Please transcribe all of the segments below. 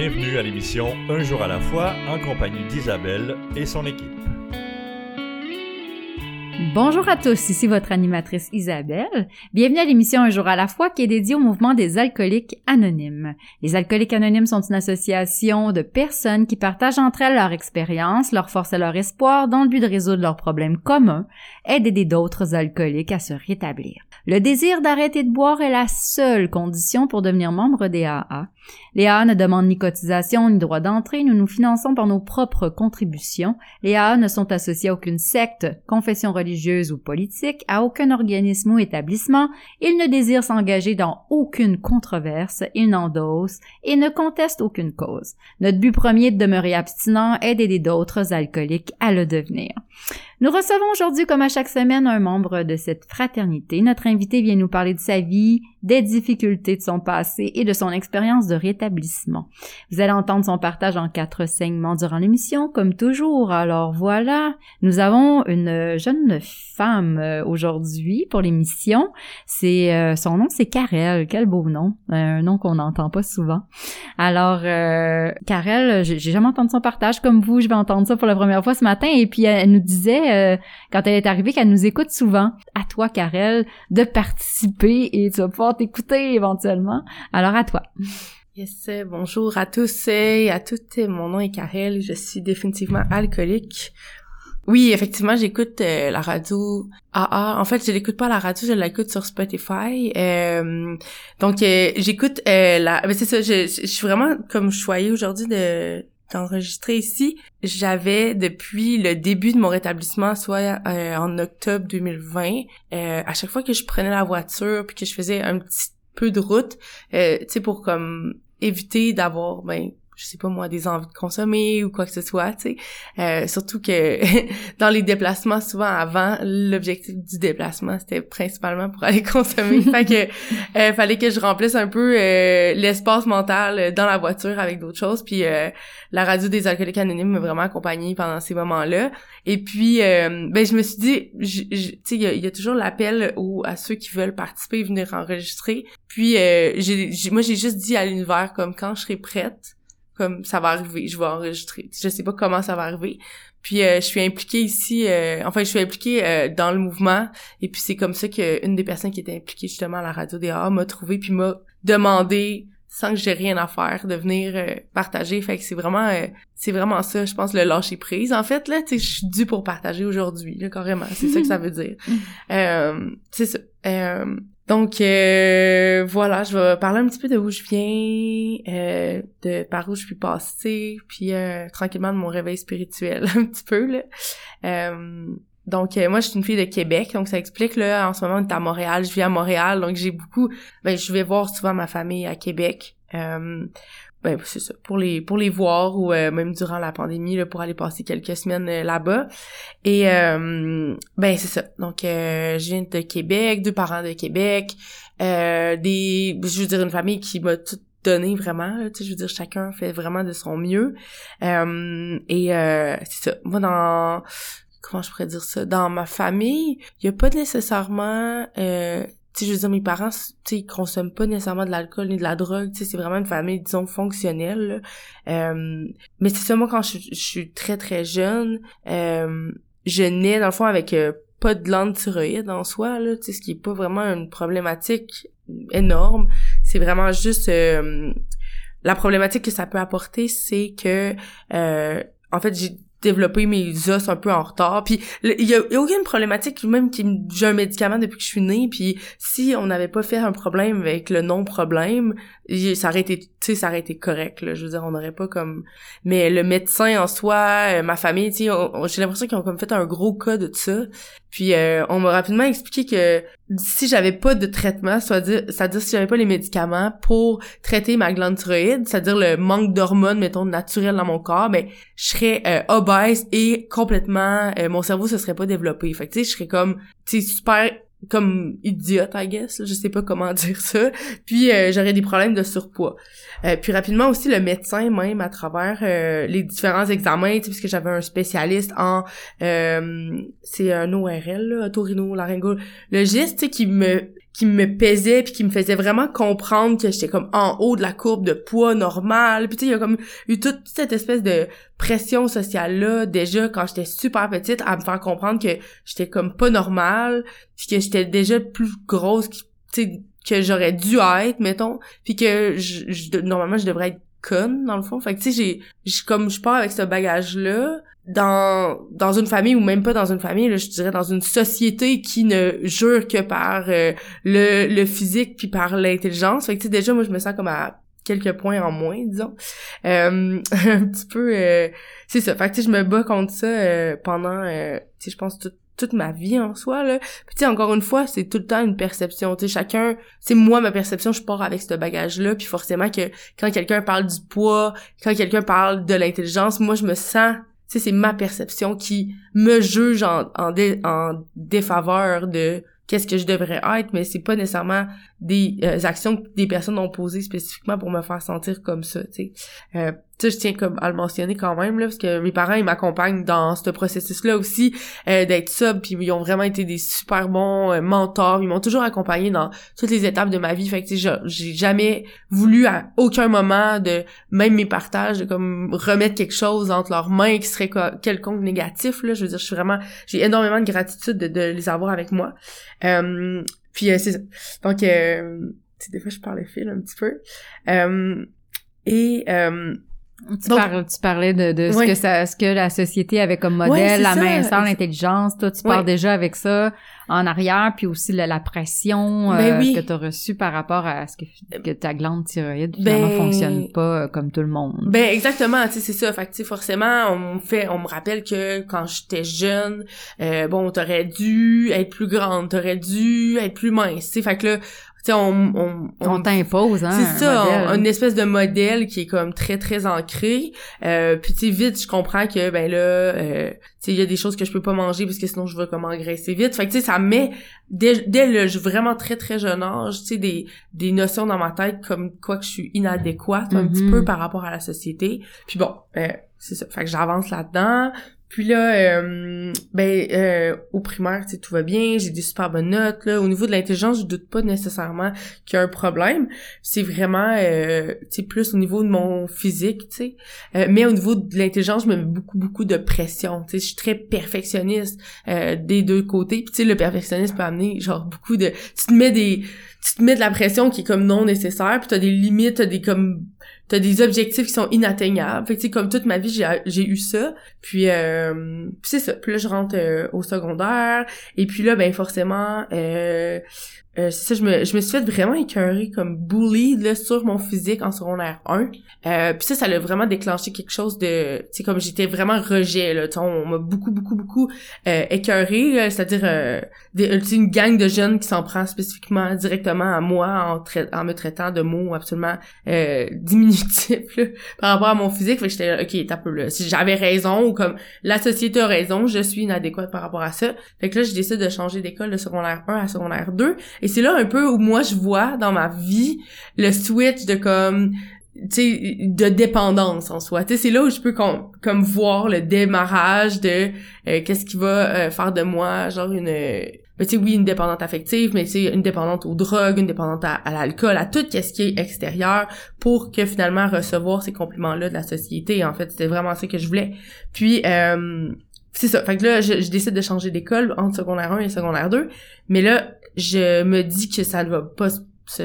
Bienvenue à l'émission Un jour à la fois en compagnie d'Isabelle et son équipe. Bonjour à tous, ici votre animatrice Isabelle. Bienvenue à l'émission Un jour à la fois qui est dédiée au mouvement des alcooliques anonymes. Les alcooliques anonymes sont une association de personnes qui partagent entre elles leur expérience, leur force et leur espoir dans le but de résoudre leurs problèmes communs et d'aider d'autres alcooliques à se rétablir. Le désir d'arrêter de boire est la seule condition pour devenir membre des AA. Les AA ne demandent ni cotisation ni droit d'entrée, nous nous finançons par nos propres contributions. Les AA ne sont associés à aucune secte, confession religieuse ou politique, à aucun organisme ou établissement, ils ne désirent s'engager dans aucune controverse, ils n'endossent et ne contestent aucune cause. Notre but premier est de demeurer abstinent et d'aider d'autres alcooliques à le devenir. Nous recevons aujourd'hui, comme à chaque semaine, un membre de cette fraternité. Notre invité vient nous parler de sa vie, des difficultés de son passé et de son expérience de rétablissement. Vous allez entendre son partage en quatre segments durant l'émission, comme toujours. Alors voilà, nous avons une jeune femme euh, aujourd'hui pour l'émission. C'est euh, son nom, c'est Karel. Quel beau nom, un nom qu'on n'entend pas souvent. Alors, euh, Karel, j'ai jamais entendu son partage comme vous. Je vais entendre ça pour la première fois ce matin. Et puis elle nous disait euh, quand elle est arrivée qu'elle nous écoute souvent. À toi, Karel, de participer et tu vas pouvoir t'écouter éventuellement. Alors à toi. Yes, bonjour à tous et à toutes. Mon nom est Karel. Je suis définitivement alcoolique. Oui, effectivement, j'écoute euh, la radio AA. En fait, je l'écoute pas la radio, je l'écoute sur Spotify. Euh, donc, euh, j'écoute la... Mais c'est ça, je, je, suis vraiment comme choyée aujourd'hui de d'enregistrer ici. J'avais depuis le début de mon rétablissement, soit euh, en octobre 2020, euh, à chaque fois que je prenais la voiture puis que je faisais un petit peu de route, euh, tu sais pour comme éviter d'avoir ben je sais pas moi, des envies de consommer ou quoi que ce soit, tu sais. Euh, surtout que dans les déplacements, souvent avant, l'objectif du déplacement, c'était principalement pour aller consommer. fait que euh, fallait que je remplisse un peu euh, l'espace mental dans la voiture avec d'autres choses. Puis euh, la radio des alcooliques anonymes m'a vraiment accompagnée pendant ces moments-là. Et puis, euh, ben je me suis dit, tu sais, il y, a toujours l'appel à ceux qui veulent participer, venir enregistrer. Puis, moi, j'ai juste dit à l'univers comme quand je serai prête comme ça va arriver, je vais enregistrer. Je sais pas comment ça va arriver. Puis euh, je suis impliquée ici, euh, enfin je suis impliquée euh, dans le mouvement et puis c'est comme ça que une des personnes qui était impliquée justement à la radio des m'a trouvé puis m'a demandé sans que j'ai rien à faire de venir partager. Fait que c'est vraiment c'est vraiment ça, je pense le lâcher prise. En fait là, tu sais je suis due pour partager aujourd'hui, là carrément, c'est ça que ça veut dire. c'est ça. Donc euh, voilà, je vais parler un petit peu de où je viens, euh, de par où je suis passée, puis euh, tranquillement de mon réveil spirituel un petit peu là. Euh, donc moi je suis une fille de Québec, donc ça explique là en ce moment on est à Montréal, je vis à Montréal, donc j'ai beaucoup ben je vais voir souvent ma famille à Québec ben c'est ça. Pour les pour les voir ou euh, même durant la pandémie là, pour aller passer quelques semaines euh, là-bas. Et euh, ben c'est ça. Donc je viens de Québec deux parents de Québec des je veux dire une famille qui m'a tout donné vraiment tu sais je veux dire chacun fait vraiment de son mieux. Et c'est ça. Moi dans comment je pourrais dire ça? Dans ma famille il y a pas nécessairement tu je veux dire, mes parents, tu ils consomment pas nécessairement de l'alcool ni de la drogue, tu sais, c'est vraiment une famille, disons, fonctionnelle, euh, mais c'est moi, quand je, suis très, très jeune, euh, je nais, dans le fond, avec euh, pas de glande en soi, là, tu sais, ce qui est pas vraiment une problématique énorme, c'est vraiment juste... la problématique que ça peut apporter, c'est que, en fait, j'ai développer mes os un peu en retard. Puis il y, a, aucune problématique, même qui j'ai un médicament depuis que je suis née. Puis si on n'avait pas fait un problème avec le non-problème, ça aurait été, tu sais, ça aurait été correct. Là. Je veux dire, on n'aurait pas comme. Mais le médecin en soi, euh, ma famille, tu sais, j'ai l'impression qu'ils ont comme fait un gros cas de ça. Puis euh, on m'a rapidement expliqué que si j'avais pas de traitement, c'est-à-dire, c'est-à-dire si j'avais pas les médicaments pour traiter ma glande thyroïde, c'est-à-dire le manque d'hormones, mettons, naturelles dans mon corps, ben je serais euh, obèse et complètement, euh, mon cerveau se serait pas développé. Fait que tu sais, je serais comme, tu sais, super comme idiote, I guess. Je sais pas comment dire ça. Puis euh, j'aurais des problèmes de surpoids. Euh, puis rapidement aussi le médecin même à travers euh, les différents examens, tu sais, puisque j'avais un spécialiste en c'est un ORL, là, otorino laryngologiste, tu sais, qui me qui me pesait puis qui me faisait vraiment comprendre que j'étais comme en haut de la courbe de poids normal puis tu sais il y a comme eu toute cette espèce de pression sociale là déjà quand j'étais super petite à me faire comprendre que j'étais comme pas normale puis que j'étais déjà plus grosse sais que j'aurais dû être mettons puis que je, normalement je devrais être conne dans le fond. Fait que tu sais j'ai comme je pars avec ce bagage là dans dans une famille ou même pas dans une famille là, je dirais dans une société qui ne jure que par euh, le, le physique puis par l'intelligence. Fait que tu sais déjà moi je me sens comme à quelques points en moins disons. Euh, un petit peu euh, c'est ça. Fait que tu sais je me bats contre ça euh, pendant tu sais je pense toute toute ma vie en soi là. Puis tu sais encore une fois c'est tout le temps une perception. Tu sais chacun c'est moi ma perception je pars avec ce bagage là puis forcément que quand quelqu'un parle du poids quand quelqu'un parle de l'intelligence moi je me sens sais, c'est ma perception qui me juge en, défaveur de qu'est-ce que je devrais être, mais c'est pas nécessairement des euh, actions que des personnes ont posées spécifiquement pour me faire sentir comme ça, tu sais. Euh, je tiens comme à le mentionner quand même, là, parce que mes parents, ils m'accompagnent dans ce processus-là aussi, euh, d'être sub, puis ils ont vraiment été des super bons euh, mentors, ils m'ont toujours accompagné dans toutes les étapes de ma vie, fait que, j'ai jamais voulu à aucun moment de, même mes partages, de comme remettre quelque chose entre leurs mains qui serait quelconque négatif, là, je veux dire, je suis vraiment, j'ai énormément de gratitude de, de les avoir avec moi. Euh, puis euh, c'est ça. Donc, euh, des fois, je parle fil un petit peu. Et... Euh, tu, tu, parlais de, de ce que ça, ce que la société avait comme modèle, la minceur, l'intelligence. Toi, tu pars déjà avec ça en arrière, puis aussi la, pression ben euh, que tu as reçue par rapport à ce que, que ta glande thyroïde finalement ben fonctionne pas euh, comme tout le monde. Ben exactement, tu sais c'est ça. Fait que forcément, on me fait, on me rappelle que quand j'étais jeune, euh, bon, t'aurais dû être plus grande, t'aurais dû être plus mince. Fait que là, sais, on, on, on, t'impose, hein. C'est ça, une espèce de modèle qui est comme très, très ancré. Euh, puis tu sais, vite, je comprends que, ben là, euh, tu sais, il y a des choses que je peux pas manger parce que sinon je vais comme engraisser vite. Fait que tu sais, ça met, dès, dès le vraiment très, très jeune âge, tu sais, des, des notions dans ma tête comme quoi que je suis inadéquate un petit mm-hmm. peu par rapport à la société. Puis bon, euh, c'est ça. Fait que j'avance là-dedans. Puis là, euh, ben euh, au primaire, tout va bien, j'ai des super bonnes notes. Là. Au niveau de l'intelligence, je doute pas nécessairement qu'il y a un problème. C'est vraiment, euh, plus au niveau de mon physique, tu sais. Euh, mais au niveau de l'intelligence, je me mets beaucoup, beaucoup de pression. Tu sais, je suis très perfectionniste des deux côtés. Puis tu sais, le perfectionniste peut amener genre beaucoup de... Tu te mets des... Tu te mets de la pression qui est comme non nécessaire, puis t'as des limites, t'as des comme t'as des objectifs qui sont inatteignables. Fait que, comme toute ma vie, j'ai eu ça. Puis, euh, c'est ça. Puis là, je rentre euh, au secondaire. Et puis là, ben forcément, euh, euh, c'est ça, je me, je me suis fait vraiment écœurer comme bully là, sur mon physique en secondaire 1. Euh, puis ça, ça l'a vraiment déclenché quelque chose de... Tu comme j'étais vraiment rejet, là. On m'a beaucoup, beaucoup, beaucoup euh, écœuré, c'est-à-dire euh, une gang de jeunes qui s'en prend spécifiquement directement à moi en, en me traitant de mots absolument euh, diminutifs là, par rapport à mon physique. Fait que j'étais, OK, t'as peu là. Si j'avais raison ou comme la société a raison, je suis inadéquate par rapport à ça. Fait que là, je décide de changer d'école de secondaire 1 à secondaire 2. Et c'est là un peu où moi je vois dans ma vie le switch de comme tu de dépendance en soi. Tu c'est là où je peux comme voir le démarrage de euh, qu'est-ce qui va euh, faire de moi genre une ben, tu sais oui une dépendante affective mais c'est une dépendante aux drogues, une dépendante à, l'alcool, à tout ce qui est extérieur pour que finalement recevoir ces compliments là de la société. En fait, c'était vraiment ça que je voulais. Puis euh, c'est ça. Fait que là, je, je décide de changer d'école entre secondaire 1 et secondaire 2. Mais là, je me dis que ça ne va pas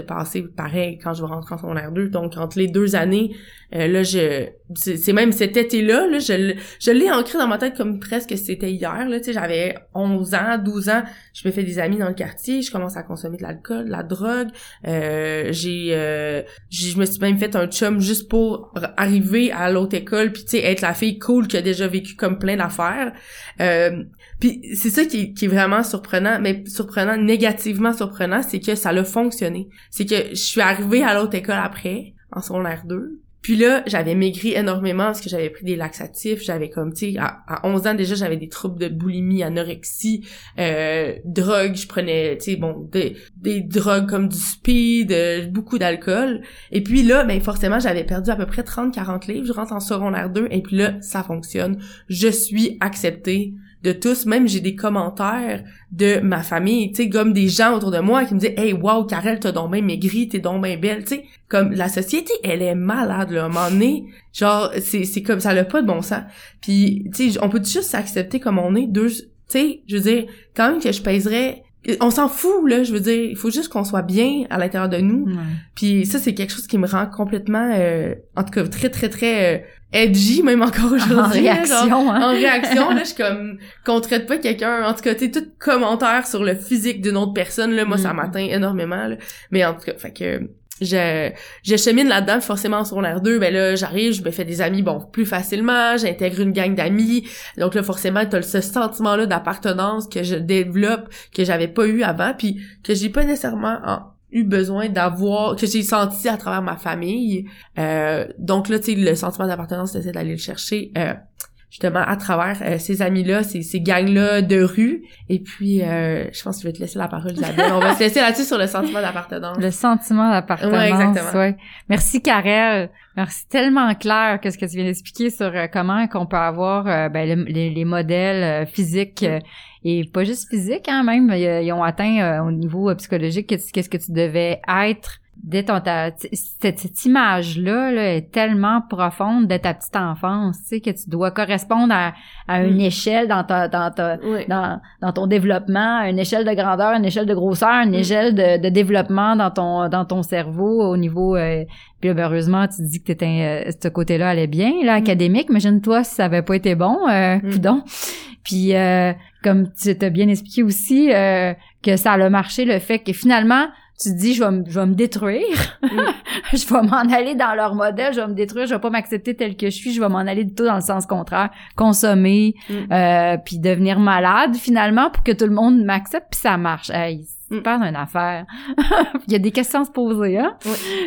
passer pareil quand je vais rentrer en secondaire 2. Donc, entre les deux années, euh, là, je... C'est même cet été-là, là, je, je l'ai ancré dans ma tête comme presque c'était hier, là, tu sais, j'avais 11 ans, 12 ans, je me fais des amis dans le quartier, je commence à consommer de l'alcool, de la drogue, euh, j'ai... Euh, je me suis même fait un chum juste pour arriver à l'autre école, puis tu sais, être la fille cool qui a déjà vécu comme plein d'affaires. Euh, puis c'est ça qui, qui, est vraiment surprenant, mais surprenant, négativement surprenant, c'est que ça a fonctionné. C'est que je suis arrivée à l'autre école après, en secondaire 2, puis là, j'avais maigri énormément parce que j'avais pris des laxatifs, j'avais comme, tu sais, à, 11 ans déjà, j'avais des troubles de boulimie, anorexie, euh, drogue, je prenais, tu sais, bon, des, des drogues comme du speed, euh, beaucoup d'alcool. Et puis là, ben forcément, j'avais perdu à peu près 30-40 livres, je rentre en secondaire 2, et puis là, ça fonctionne. Je suis acceptée de tous. Même j'ai des commentaires de ma famille, tu sais, comme des gens autour de moi qui me disent « Hey, wow, Karel, t'as donc bien maigri, t'es donc bien belle. » Tu sais, comme la société, elle est malade, là. À un moment donné, genre, c'est, c'est comme ça, n'a pas de bon sens. Puis, tu sais, on peut juste s'accepter comme on est, deux... Tu sais, je veux dire, quand même que je pèserais on s'en fout là je veux dire il faut juste qu'on soit bien à l'intérieur de nous puis ça c'est quelque chose qui me rend complètement euh, en tout cas très très très euh, edgy même encore aujourd'hui en réaction hein? en réaction là je suis comme qu'on traite pas quelqu'un en tout cas tu tout commentaire sur le physique d'une autre personne là moi ça mm. m'atteint énormément là. mais en tout cas fait que je, je chemine là-dedans, forcément sur l'air 2, ben là, j'arrive, je me fais des amis, bon, plus facilement, j'intègre une gang d'amis, donc là, forcément, t'as ce sentiment-là d'appartenance que je développe, que j'avais pas eu avant, puis que j'ai pas nécessairement eu besoin d'avoir, que j'ai senti à travers ma famille. Euh, donc là, tu sais, le sentiment d'appartenance, j'essaie d'aller le chercher euh, justement à travers euh, ces amis-là, ces, ces gangs-là de rue. Et puis, euh, je pense que je vais te laisser la parole, Isabelle. On va se laisser là-dessus sur le sentiment d'appartenance. Le sentiment d'appartenance. Ouais, exactement. Ouais. Merci, Karel. Merci tellement clair qu'est-ce que tu viens d'expliquer sur euh, comment qu'on peut avoir ben, les, les, modèles physiques et pas juste physiques, hein, même ils ont atteint au niveau psychologique qu'est-ce que tu devais être dès ton ta, cette, cette image là, est tellement profonde de ta petite enfance, tu sais que tu dois correspondre à, à une mm. échelle dans ta dans ta dans, dans ton développement, une échelle de grandeur, une échelle de grosseur, une mm. échelle de, de, développement dans ton dans ton cerveau au niveau euh, puis là, heureusement tu dis que t'étais euh, ce côté-là allait bien là mm. académique, imagine-toi si ça avait pas été bon euh. Puis euh, comme tu t'as bien expliqué aussi euh, que ça a marché le fait que finalement tu te dis je vais me, je vais me détruire. Mm. je vais m'en aller dans leur modèle je vais me détruire je vais pas m'accepter tel que je suis je vais m'en aller du tout dans le sens contraire consommer mm. euh, puis devenir malade finalement pour que tout le monde m'accepte puis ça marche. Hey, c'est mm. pas une affaire. Il y a des questions à se poser hein?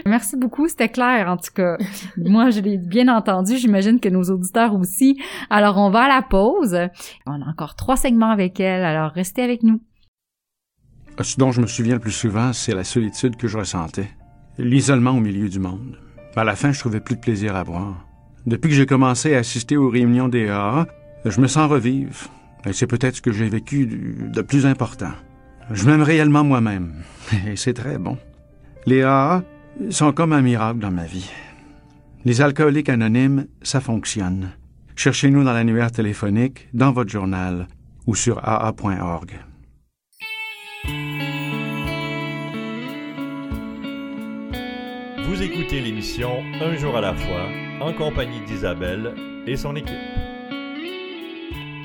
Merci beaucoup c'était clair en tout cas. Moi je l'ai bien entendu j'imagine que nos auditeurs aussi. Alors on va à la pause. On a encore trois segments avec elle alors restez avec nous ce dont je me souviens le plus souvent, c'est la solitude que je ressentais, l'isolement au milieu du monde. À la fin, je trouvais plus de plaisir à boire. Depuis que j'ai commencé à assister aux réunions des AA, je me sens revivre. Et c'est peut-être ce que j'ai vécu de plus important. Je m'aime réellement moi-même. Et c'est très bon. Les AA sont comme un miracle dans ma vie. Les alcooliques anonymes, ça fonctionne. Cherchez-nous dans l'annuaire téléphonique, dans votre journal ou sur aa.org. Vous écoutez l'émission Un jour à la fois en compagnie d'Isabelle et son équipe.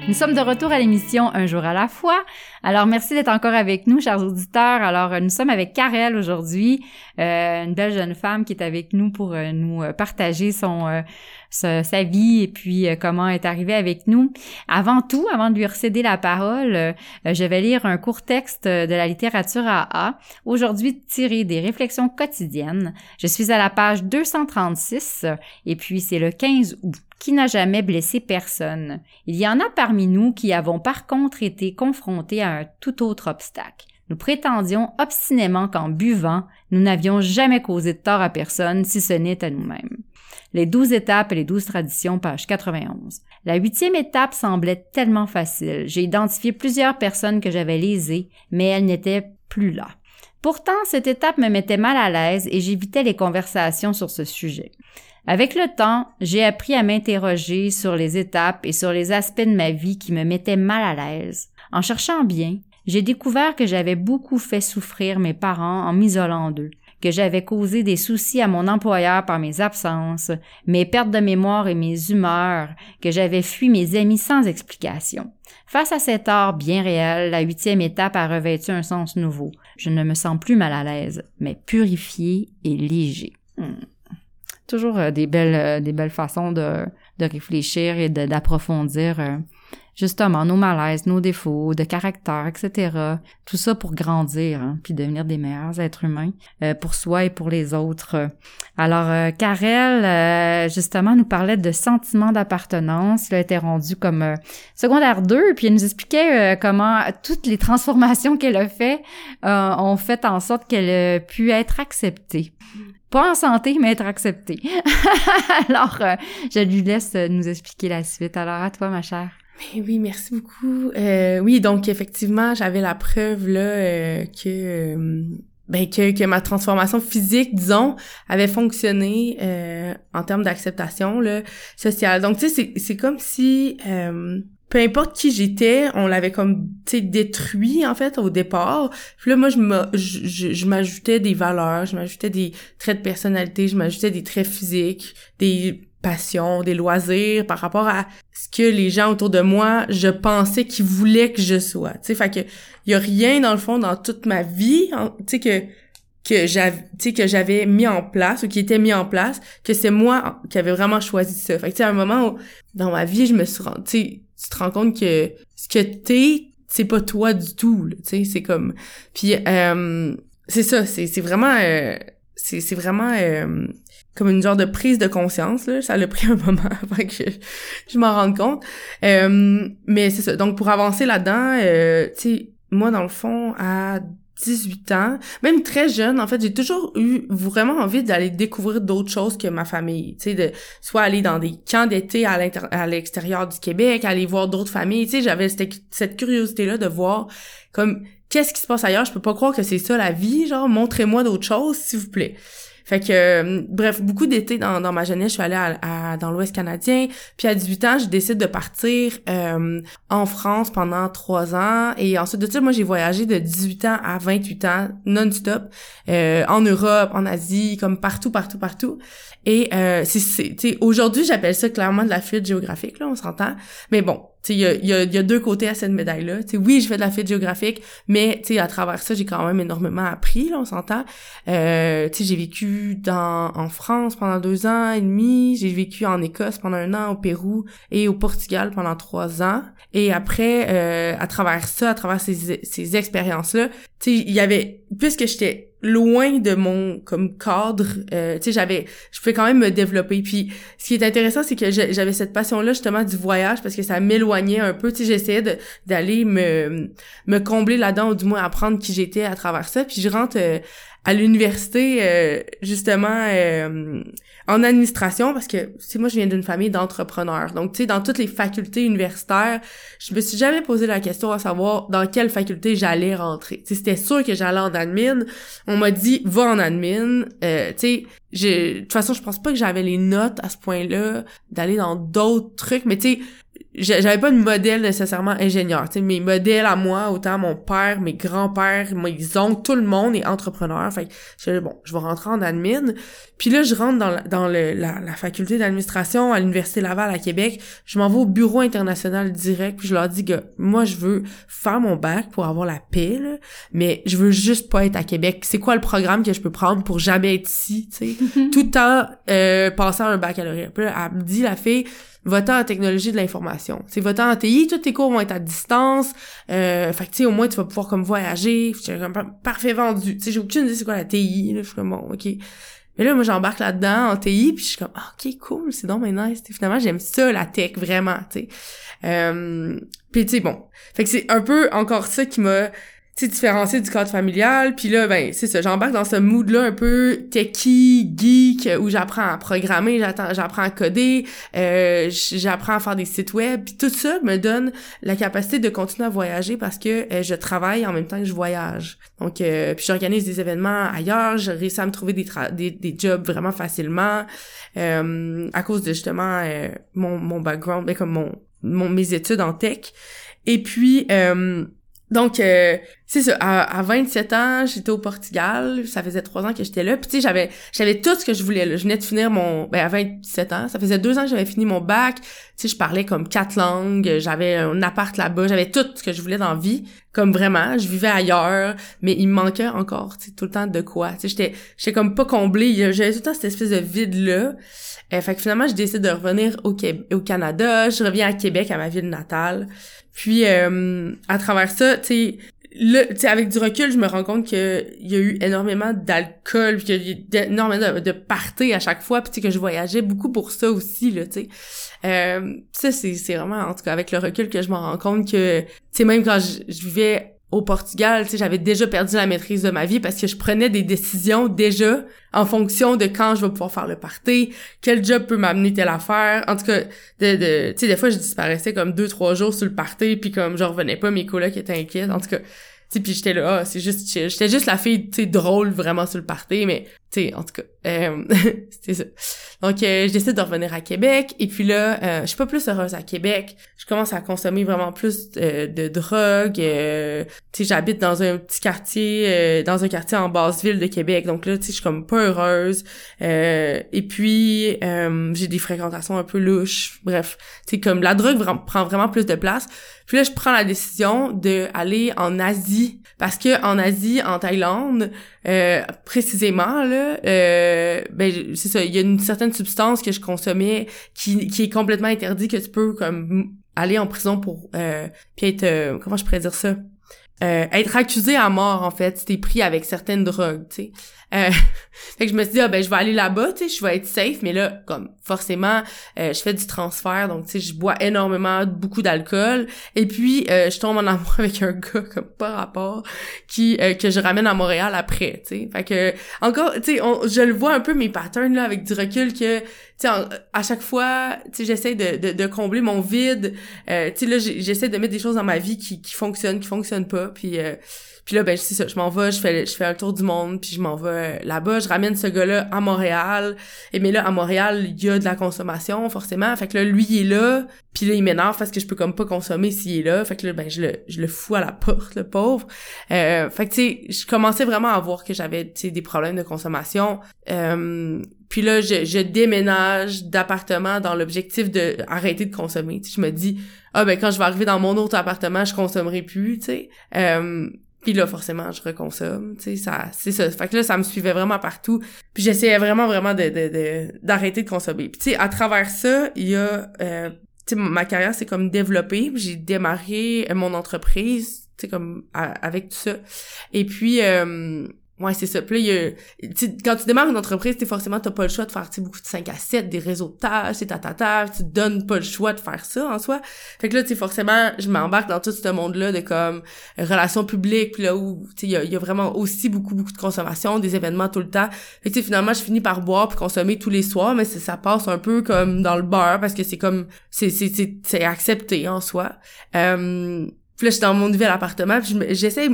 Nous sommes de retour à l'émission Un jour à la fois. Alors, merci d'être encore avec nous, chers auditeurs. Alors, euh, nous sommes avec Karel aujourd'hui, euh, une belle jeune femme qui est avec nous pour euh, nous partager son sa, vie et puis comment est arrivée avec nous. Avant tout, avant de lui recéder la parole, je vais lire un court texte de la littérature AA, aujourd'hui tiré des réflexions quotidiennes. Je suis à la page 236 et puis c'est le 15 août qui n'a jamais blessé personne. Il y en a parmi nous qui avons par contre été confrontés à un tout autre obstacle. Nous prétendions obstinément qu'en buvant, nous n'avions jamais causé de tort à personne si ce n'est à nous-mêmes. Les douze étapes et les douze traditions, page 91. La huitième étape semblait tellement facile. J'ai identifié plusieurs personnes que j'avais lésées, mais elles n'étaient plus là. Pourtant, cette étape me mettait mal à l'aise et j'évitais les conversations sur ce sujet. Avec le temps, j'ai appris à m'interroger sur les étapes et sur les aspects de ma vie qui me mettaient mal à l'aise. En cherchant bien, j'ai découvert que j'avais beaucoup fait souffrir mes parents en m'isolant d'eux, que j'avais causé des soucis à mon employeur par mes absences, mes pertes de mémoire et mes humeurs, que j'avais fui mes amis sans explication. Face à cet art bien réel, la huitième étape a revêtu un sens nouveau. Je ne me sens plus mal à l'aise, mais purifié et léger. Hmm toujours euh, des belles euh, des belles façons de, de réfléchir et d'approfondir euh, justement nos malaises, nos défauts de caractère, etc. Tout ça pour grandir, hein, puis devenir des meilleurs êtres humains pour soi et pour les autres. Alors, euh, Karel, justement, nous parlait de sentiment d'appartenance. Il a été rendu comme secondaire 2, puis elle nous expliquait comment toutes les transformations qu'elle a fait ont fait en sorte qu'elle a pu être acceptée pas en santé, mais être accepté. Alors, euh, je lui laisse nous expliquer la suite. Alors, à toi, ma chère. Eh oui, merci beaucoup. Euh, oui, donc effectivement, j'avais la preuve là euh, que euh, ben que, que ma transformation physique, disons, avait fonctionné euh, en termes d'acceptation là, sociale. Donc tu sais, c'est c'est comme si peu importe qui j'étais, on l'avait comme tu sais détruit en fait au départ. Puis là moi je m'ajoutais des valeurs, je m'ajoutais des traits de personnalité, je m'ajoutais des traits physiques, des passions, des loisirs par rapport à ce que les gens autour de moi, je pensais qu'ils voulaient que je sois. Tu sais fait que y a rien dans le fond dans toute ma vie, tu sais que que j'avais que j'avais mis en place ou qui était mis en place que c'est moi qui avait vraiment choisi ça. Fait que tu sais à un moment où dans ma vie, je me suis rendu tu te rends compte que ce que t'es, c'est pas toi du tout, tu sais, c'est comme... Puis, euh, c'est ça, c'est, vraiment... Euh, c'est, vraiment euh, comme une genre de prise de conscience, là. Ça a pris un moment avant que je, je m'en rende compte. Euh, mais c'est ça. Donc, pour avancer là-dedans, tu sais, moi, dans le fond, à 18 ans, même très jeune, en fait, j'ai toujours eu vraiment envie d'aller découvrir d'autres choses que ma famille, tu sais, de soit aller dans des camps d'été à l'extérieur du Québec, aller voir d'autres familles, tu sais, j'avais cette, curiosité-là de voir comme qu'est-ce qui se passe ailleurs, je peux pas croire que c'est ça la vie, genre montrez-moi d'autres choses, s'il vous plaît. Fait que, euh, bref, beaucoup d'été dans, dans ma jeunesse, je suis allée à, dans l'Ouest canadien. Puis à 18 ans, je décide de partir euh, en France pendant trois ans. Et ensuite de ça, moi, j'ai voyagé de 18 ans à 28 ans, non-stop, euh, en Europe, en Asie, comme partout, partout, partout. Et euh, c'est, aujourd'hui, j'appelle ça clairement de la fuite géographique, là, on s'entend. Mais bon, il y a, y, a, y a deux côtés à cette médaille-là. oui, je fais de la fuite géographique, mais à travers ça, j'ai quand même énormément appris, là, on s'entend. Euh, j'ai vécu dans en France pendant deux ans et demi, j'ai vécu en Écosse pendant un an, au Pérou et au Portugal pendant trois ans. Et après, euh, à travers ça, à travers ces, ces expériences-là, il y avait, puisque j'étais loin de mon comme cadre euh, tu sais j'avais je pouvais quand même me développer. Puis ce qui est intéressant c'est que j'avais cette passion là justement du voyage parce que ça m'éloignait un peu. Tu sais j'essayais d'aller me me combler là-dedans ou du moins apprendre qui j'étais à travers ça. Puis je rentre euh, à l'université euh, justement en administration parce que c'est moi je viens d'une famille d'entrepreneurs. Donc tu sais dans toutes les facultés universitaires, je me suis jamais posé la question à savoir dans quelle faculté j'allais rentrer. Tu c'était sûr que j'allais en admin. On m'a dit va en admin. Euh, tu sais, de toute façon, je pense pas que j'avais les notes à ce point-là d'aller dans d'autres trucs, mais tu sais j'avais pas de modèle nécessairement ingénieur. Tu sais, mes modèles à moi, autant mon père, mes grands-pères, mes oncles, tout le monde est entrepreneur. Fait que je bon, je vais rentrer en admin. Puis là, je rentre dans, la, dans le, la, la faculté d'administration à l'Université Laval à Québec. Je m'en vais au bureau international direct, puis je leur dis que moi, je veux faire mon bac pour avoir la paix, mais je veux juste pas être à Québec. C'est quoi le programme que je peux prendre pour jamais être ici, tu sais? Tout le temps euh, passer à un baccalauréat. Puis là, elle me dit, la fille, votant en technologie de l'information. C'est votant en TI, tous tes cours vont être à distance. Euh, fait que tu sais, au moins tu vas pouvoir comme voyager. Comme parfait vendu. Tu sais, j'ai aucune idée c'est quoi la TI. Là, je suis comme bon, ok. Mais là, moi, j'embarque là-dedans en TI, puis je suis comme, ah, ok, cool, c'est donc mais nice. finalement, j'aime ça, la tech, vraiment, tu sais. Euh, puis, tu sais, bon. Fait que c'est un peu encore ça qui m'a tu différencier du cadre familial puis là ben c'est ça j'embarque dans ce mood là un peu techie geek où j'apprends à programmer j'apprends à coder euh, j'apprends à faire des sites web puis tout ça me donne la capacité de continuer à voyager parce que euh, je travaille en même temps que je voyage. Donc euh, puis j'organise des événements ailleurs je réussis à me trouver des des, des, jobs vraiment facilement à cause de justement mon mon background ben, comme mon, mon mes études en tech. Et puis donc, euh, c'est ça, à, 27 ans, j'étais au Portugal, ça faisait trois ans que j'étais là, puis tu sais, j'avais j'avais tout ce que je voulais, là. je venais de finir mon... Ben, à 27 ans, ça faisait deux ans que j'avais fini mon bac, tu sais, je parlais comme quatre langues, j'avais un appart là-bas, j'avais tout ce que je voulais dans la vie, comme vraiment, je vivais ailleurs, mais il me manquait encore, tu sais, tout le temps de quoi, tu sais, j'étais j'étais comme pas comblée, j'avais tout le temps cette espèce de vide-là, euh, fait que finalement, je décide de revenir au, au Canada, je reviens à Québec, à ma ville natale, puis euh, à travers ça, tu sais, là, tu avec du recul, je me rends compte qu'il y a eu énormément d'alcool, puis qu'il y a eu énormément de, de parties à chaque fois, puis que je voyageais beaucoup pour ça aussi, là, tu. Euh, ça, c'est vraiment, en tout cas, avec le recul que je me rends compte que, tu même quand je, vivais au Portugal, tu sais, j'avais déjà perdu la maîtrise de ma vie parce que je prenais des décisions déjà en fonction de quand je vais pouvoir faire le party, quel job peut m'amener telle affaire. En tout cas, de, de tu sais, des fois, je disparaissais comme deux, trois jours sur le party, puis comme je revenais pas, mes collègues étaient inquiets. En tout cas, tu puis j'étais là, ah, c'est juste J'étais juste la fille, tu sais, drôle vraiment sur le party, mais sais, en tout cas, euh, c'était ça. Donc, euh, je décide de revenir à Québec. Et puis là, euh, je suis pas plus heureuse à Québec. Je commence à consommer vraiment plus euh, de drogue. Euh, tu sais, j'habite dans un petit quartier, dans un quartier en basse ville de Québec. Donc là, tu sais, je suis comme pas heureuse. et puis, j'ai des fréquentations un peu louches. Bref, tu sais, comme la drogue prend vraiment plus de place. Puis là, je prends la décision de aller en Asie parce que en Asie, en Thaïlande, précisément là, ben c'est ça, il y a une certaine substance que je consommais qui, qui est complètement interdit que tu peux comme aller en prison pour euh, puis être euh, comment je pourrais dire ça? Euh, être accusé à mort en fait si t'es pris avec certaines drogues tu sais euh, fait que je me suis dit ah ben je vais aller là-bas tu sais je vais être safe mais là comme forcément euh, je fais du transfert donc tu sais je bois énormément beaucoup d'alcool et puis euh, je tombe en amour avec un gars comme pas rapport qui que je ramène à Montréal après tu sais. Fait que encore tu sais je le vois un peu mes patterns là avec du recul que tu sais à chaque fois tu sais j'essaie de, de, de, combler mon vide tu sais là j'essaie de mettre des choses dans ma vie qui qui fonctionnent qui fonctionnent pas puis puis là, ben, c'est ça, je m'en vais, je fais, je fais un tour du monde, puis je m'en vais là-bas, je ramène ce gars-là à Montréal. Et mais là, à Montréal, il y a de la consommation, forcément. Fait que là, lui, il est là, puis là, il m'énerve parce que je peux comme pas consommer s'il est là. Fait que là, ben, je le, je le fous à la porte, le pauvre. Euh, fait que, tu sais, je commençais vraiment à voir que j'avais, tu sais, des problèmes de consommation. Euh, puis là, je, je déménage d'appartement dans l'objectif de arrêter de consommer. je me dis, ah ben quand je vais arriver dans mon autre appartement, je consommerai plus, tu sais. Euh, puis là, forcément, je reconsomme, tu sais, ça, c'est ça. Fait que là, ça me suivait vraiment partout. Puis j'essayais vraiment, vraiment de, de, d'arrêter de, consommer. Puis tu sais, à travers ça, il y a, euh, tu sais, ma carrière s'est comme développée. J'ai démarré mon entreprise, tu sais, comme avec tout ça. Et puis, euh, Ouais, c'est ça. Puis là, il y a, quand tu démarres une entreprise, t'es forcément, t'as pas le choix de faire, beaucoup de 5 à 7, des réseautage, c'est ta ta tu donnes pas le choix de faire ça, en soi. Fait que là, tu forcément, je m'embarque dans tout ce monde-là de comme, relations publiques, puis là où, tu il y a, vraiment aussi beaucoup, beaucoup de consommation, des événements tout le temps. Fait que, finalement, je finis par boire puis consommer tous les soirs, mais ça passe un peu comme dans le beurre, parce que c'est comme, c'est, accepté, en soi. Euh, puis là, je suis dans mon nouvel appartement, puis j'essaie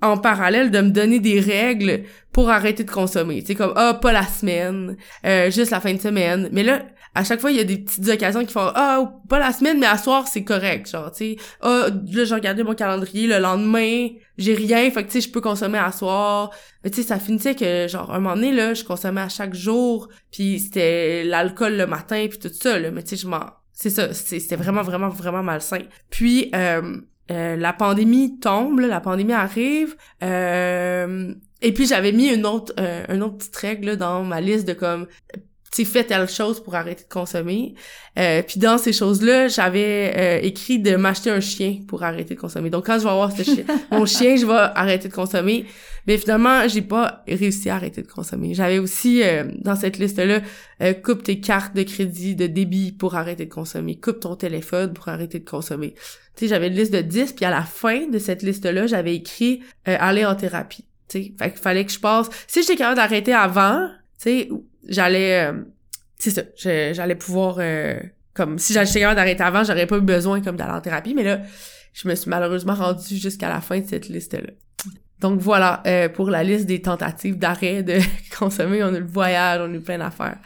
en parallèle de me donner des règles pour arrêter de consommer. C'est comme ah pas la semaine, euh, juste la fin de semaine. Mais là, à chaque fois, il y a des petites occasions qui font ah pas la semaine, mais à soir c'est correct, genre tu sais. Ah là j'ai regardé mon calendrier le lendemain, j'ai rien, fait que tu sais je peux consommer à soir. Mais tu sais ça finissait que genre un moment donné là, je consommais à chaque jour, puis c'était l'alcool le matin puis tout ça là. Mais tu sais je m'en c'est ça, c'était vraiment vraiment vraiment malsain. Puis euh, euh, la pandémie tombe, la pandémie arrive, euh, et puis j'avais mis une autre, euh, une autre petite règle dans ma liste de comme tu fais telle chose pour arrêter de consommer. Euh, puis dans ces choses-là, j'avais écrit de m'acheter un chien pour arrêter de consommer. Donc quand je vais avoir ce chien, mon chien, je vais arrêter de consommer. Mais finalement, j'ai pas réussi à arrêter de consommer. J'avais aussi euh, dans cette liste-là, euh, coupe tes cartes de crédit, de débit pour arrêter de consommer. Coupe ton téléphone pour arrêter de consommer. Tu sais, j'avais une liste de 10, puis à la fin de cette liste-là, j'avais écrit euh, aller en thérapie. Tu sais, fait qu'il fallait que je passe. Si j'étais capable d'arrêter avant, sais, j'allais... c'est ça, j'allais pouvoir... comme si j'étais capable d'arrêter avant, j'aurais pas eu besoin comme d'aller en thérapie, mais là, je me suis malheureusement rendue jusqu'à la fin de cette liste-là. Donc voilà, euh, pour la liste des tentatives d'arrêt de consommer, on a le voyage, on a eu plein d'affaires.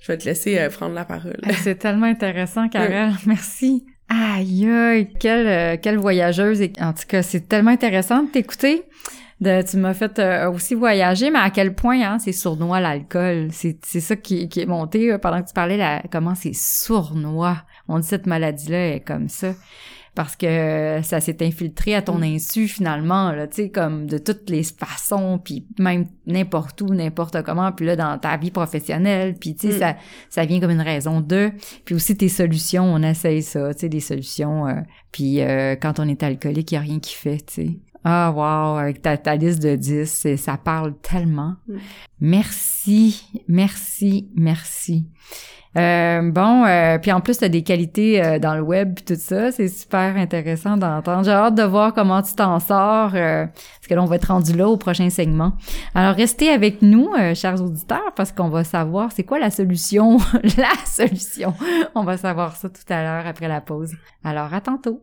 Je vais te laisser euh, prendre la parole. C'est tellement intéressant, Carole. Merci. Aïe, aïe, quelle, euh, quelle voyageuse. En tout cas, c'est tellement intéressant de t'écouter. De, tu m'as fait aussi voyager, mais à quel point hein, c'est sournois l'alcool? C'est, c'est ça qui, qui est monté pendant que tu parlais, là, comment c'est sournois? On dit cette maladie-là est comme ça parce que ça s'est infiltré à ton mm. insu finalement là tu sais comme de toutes les façons puis même n'importe où n'importe comment puis là dans ta vie professionnelle puis tu sais mm. ça ça vient comme une raison de puis aussi tes solutions on essaye ça tu sais des solutions euh, puis euh, quand on est alcoolique il y a rien qui fait tu sais Ah, wow, avec ta, ta liste de 10, ça parle tellement. Mm. Merci, merci, merci. Euh, bon, euh, puis en plus, tu as des qualités euh, dans le web puis tout ça. C'est super intéressant d'entendre. J'ai hâte de voir comment tu t'en sors, euh, parce que là, on va être rendu là au prochain segment. Alors, restez avec nous, euh, chers auditeurs, parce qu'on va savoir c'est quoi la solution. la solution. On va savoir ça tout à l'heure après la pause. Alors, à tantôt.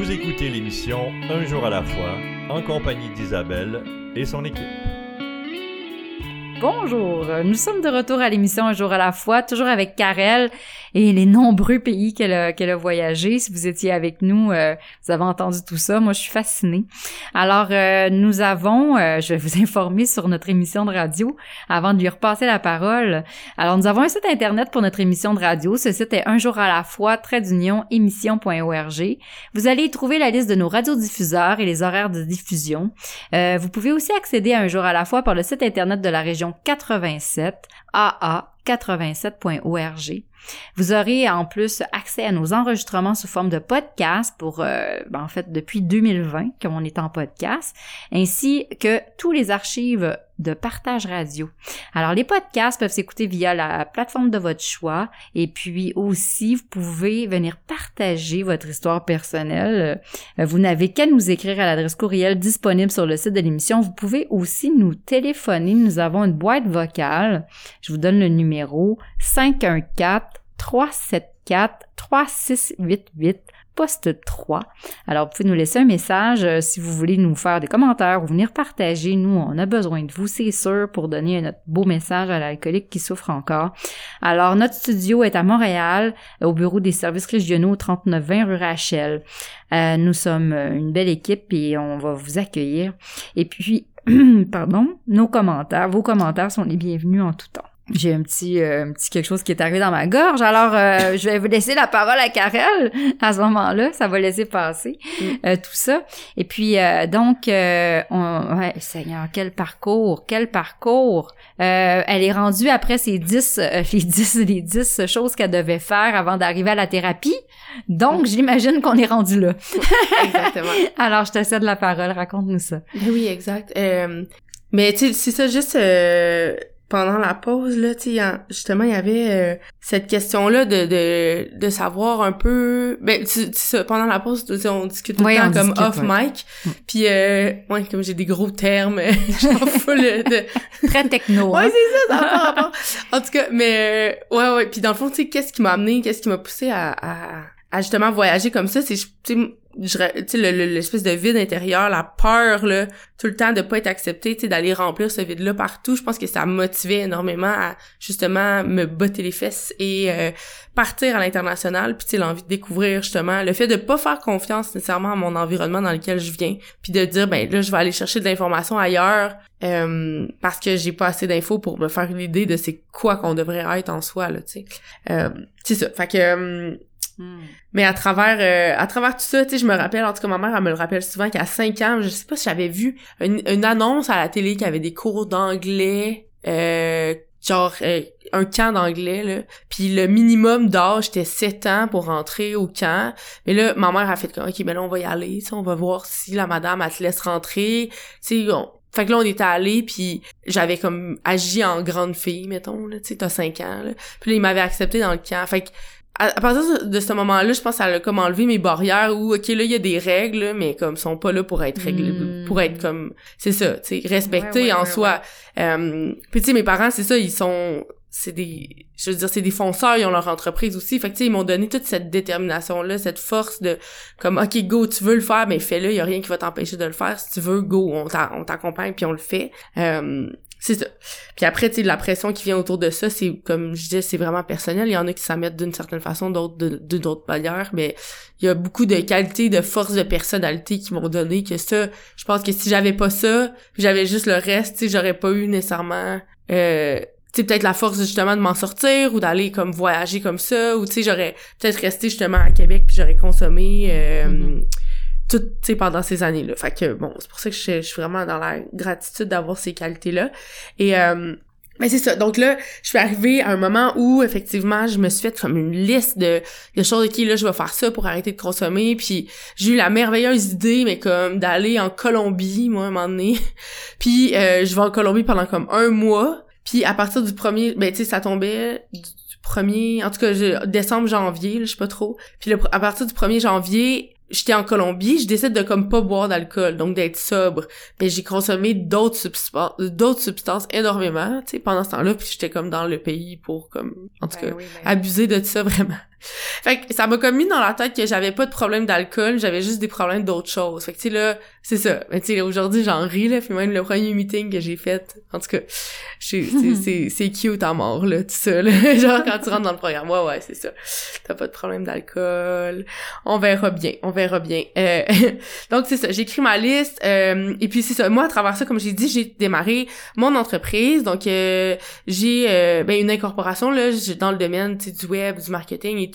Vous écoutez l'émission Un jour à la fois en compagnie d'Isabelle et son équipe. Bonjour, nous sommes de retour à l'émission Un jour à la fois, toujours avec Karel et les nombreux pays qu'elle a, qu'elle voyagé. Si vous étiez avec nous, euh, vous avez entendu tout ça. Moi, je suis fascinée. Alors, euh, nous avons, euh, je vais vous informer sur notre émission de radio avant de lui repasser la parole. Alors, nous avons un site internet pour notre émission de radio. Ce site est un jour à la fois, trait d'union, émission.org. Vous allez y trouver la liste de nos radiodiffuseurs et les horaires de diffusion. Vous pouvez aussi accéder à un jour à la fois par le site internet de la région 87, aa87.org. Vous aurez en plus accès à nos enregistrements sous forme de podcast pour, euh, ben, en fait, depuis 2020, comme on est en podcast, ainsi que tous les archives de partage radio. Alors, les podcasts peuvent s'écouter via la plateforme de votre choix et puis aussi, vous pouvez venir partager votre histoire personnelle. Euh, Vous n'avez qu'à nous écrire à l'adresse courriel disponible sur le site de l'émission. Vous pouvez aussi nous téléphoner. Nous avons une boîte vocale. Je vous donne le numéro 514 374 3688 poste 3. Alors, vous pouvez nous laisser un message euh, si vous voulez nous faire des commentaires ou venir partager. Nous, on a besoin de vous, c'est sûr, pour donner notre beau message à l'alcoolique qui souffre encore. Alors, notre studio est à Montréal, au bureau des services régionaux 3920 rue Rachel. Euh, nous sommes euh, une belle équipe et on va vous accueillir. Et puis, pardon, nos commentaires, vos commentaires sont les bienvenus en tout temps. J'ai un petit, euh, un petit quelque chose qui est arrivé dans ma gorge. Alors, euh, je vais vous laisser la parole à Karel à ce moment-là. Ça va laisser passer euh, tout ça. Et puis, euh, donc, euh, on, ouais, Seigneur, quel parcours, quel parcours. Euh, elle est rendue après ces 10, euh, les 10, les 10 choses qu'elle devait faire avant d'arriver à la thérapie. Donc, j'imagine qu'on est rendu là. Exactement. Alors, je te cède la parole. Raconte-nous ça. Ben oui, exact. Euh, mais tu sais, c'est ça, juste euh, pendant la pause, là, a- justement, il y avait euh, cette question-là de, de, de savoir un peu... Ben, tu- tu sais, pendant la pause, tu sais, on discute tout Oui, le temps comme discute, off ouais. mic. Puis, euh, ouais, comme j'ai des gros termes, genre full de... Très techno. Ouais, hein? c'est ça, ça pas rapport. En tout cas, mais euh, ouais, ouais. Puis dans le fond, tu sais, qu'est-ce qui m'a amené, qu'est-ce qui m'a poussé à, à, à justement voyager comme ça, c'est, sais, le- le- l'espèce de vide intérieur, la peur, là, tout le temps de pas être accepté, tu d'aller remplir ce vide-là partout. Je pense que ça motivait énormément à, justement, me botter les fesses et euh, partir à l'international, puis tu l'envie de découvrir, justement, le fait de pas faire confiance nécessairement à mon environnement dans lequel je viens, puis de dire, ben là, je vais aller chercher de l'information ailleurs, euh, parce que j'ai pas assez d'infos pour me faire l'idée de c'est quoi qu'on devrait être en soi, là, tu sais. Euh, c'est ça. Fait que... Hmm. mais à travers euh, à travers tout ça, tu sais, je me rappelle, en tout cas, ma mère, elle me le rappelle souvent qu'à 5 ans, je sais pas si j'avais vu une, une annonce à la télé qui avait des cours d'anglais, euh, genre euh, un camp d'anglais, là. Puis le minimum d'âge, c'était 7 ans pour rentrer au camp. Mais là, ma mère a fait comme, OK, ben là, on va y aller, on va voir si la madame, elle te laisse rentrer. Tu sais, on- fait que là, on était allés, puis j'avais comme agi en grande fille, mettons, là, tu sais, t'as 5 ans, là. Puis là, il m'avait accepté dans le camp. Fait que à, à partir de ce moment-là, je pense que ça a comme enlevé mes barrières où, OK, là, il y a des règles, là, mais comme, sont pas là pour être réglées, Mm. pour être comme, c'est ça, tu sais, Ouais, ouais, en ouais, soi. Euh, puis tu sais, mes parents, c'est ça, ils sont, c'est des, je veux dire, c'est des fonceurs, ils ont leur entreprise aussi. Fait que tu sais, ils m'ont donné toute cette détermination-là, cette force de, comme, OK, go, tu veux le faire, mais fais-le, il y a rien qui va t'empêcher de le faire. Si tu veux, go, on t'accompagne puis on le fait. Euh, c'est ça. Puis après, tu sais, la pression qui vient autour de ça, c'est comme je disais, c'est vraiment personnel. Il y en a qui s'en mettent d'une certaine façon, d'autres de d'autres manières, mais il y a beaucoup de qualités, de force de personnalité qui m'ont donné que ça. Je pense que si j'avais pas ça, j'avais juste le reste, tu sais, j'aurais pas eu nécessairement. Euh, tu sais peut-être la force justement de m'en sortir ou d'aller comme voyager comme ça ou tu sais j'aurais peut-être resté justement à Québec puis j'aurais consommé euh, mm-hmm tout, tu pendant ces années-là. Fait que, bon, c'est pour ça que je, suis vraiment dans la gratitude d'avoir ces qualités-là. Et, euh, mais c'est ça. Donc là, je suis arrivée à un moment où, effectivement, je me suis fait comme une liste de, de choses, OK, là, je vais faire ça pour arrêter de consommer. Puis j'ai eu la merveilleuse idée, mais comme d'aller en Colombie, moi, à un moment donné. puis euh, je vais en Colombie pendant comme un mois. Puis à partir du premier, ben tu sais, ça tombait du premier, en tout cas, décembre, janvier, je sais pas trop. Puis à partir du 1er janvier, j'étais en Colombie, je décide de comme pas boire d'alcool, donc d'être sobre. Mais j'ai consommé d'autres substances, d'autres substances énormément, tu sais, pendant ce temps-là, puis j'étais comme dans le pays pour comme, en tout ben cas, ben abuser de ça vraiment. Fait que ça m'a comme mis dans la tête que j'avais pas de problème d'alcool, j'avais juste des problèmes d'autres choses. Fait que tu sais là, c'est ça. Mais tu sais aujourd'hui j'en ris là, puis même le premier meeting que j'ai fait, en tout cas, c'est c'est c'est cute à mort là, tout ça là. genre quand tu rentres dans le programme, ouais ouais c'est ça. T'as pas de problème d'alcool. On verra bien, on verra bien. Euh, donc c'est ça. J'ai écrit ma liste euh, et puis c'est ça. Moi à travers ça, comme j'ai dit, j'ai démarré mon entreprise. Donc euh, j'ai ben une incorporation là dans le domaine du web, du marketing et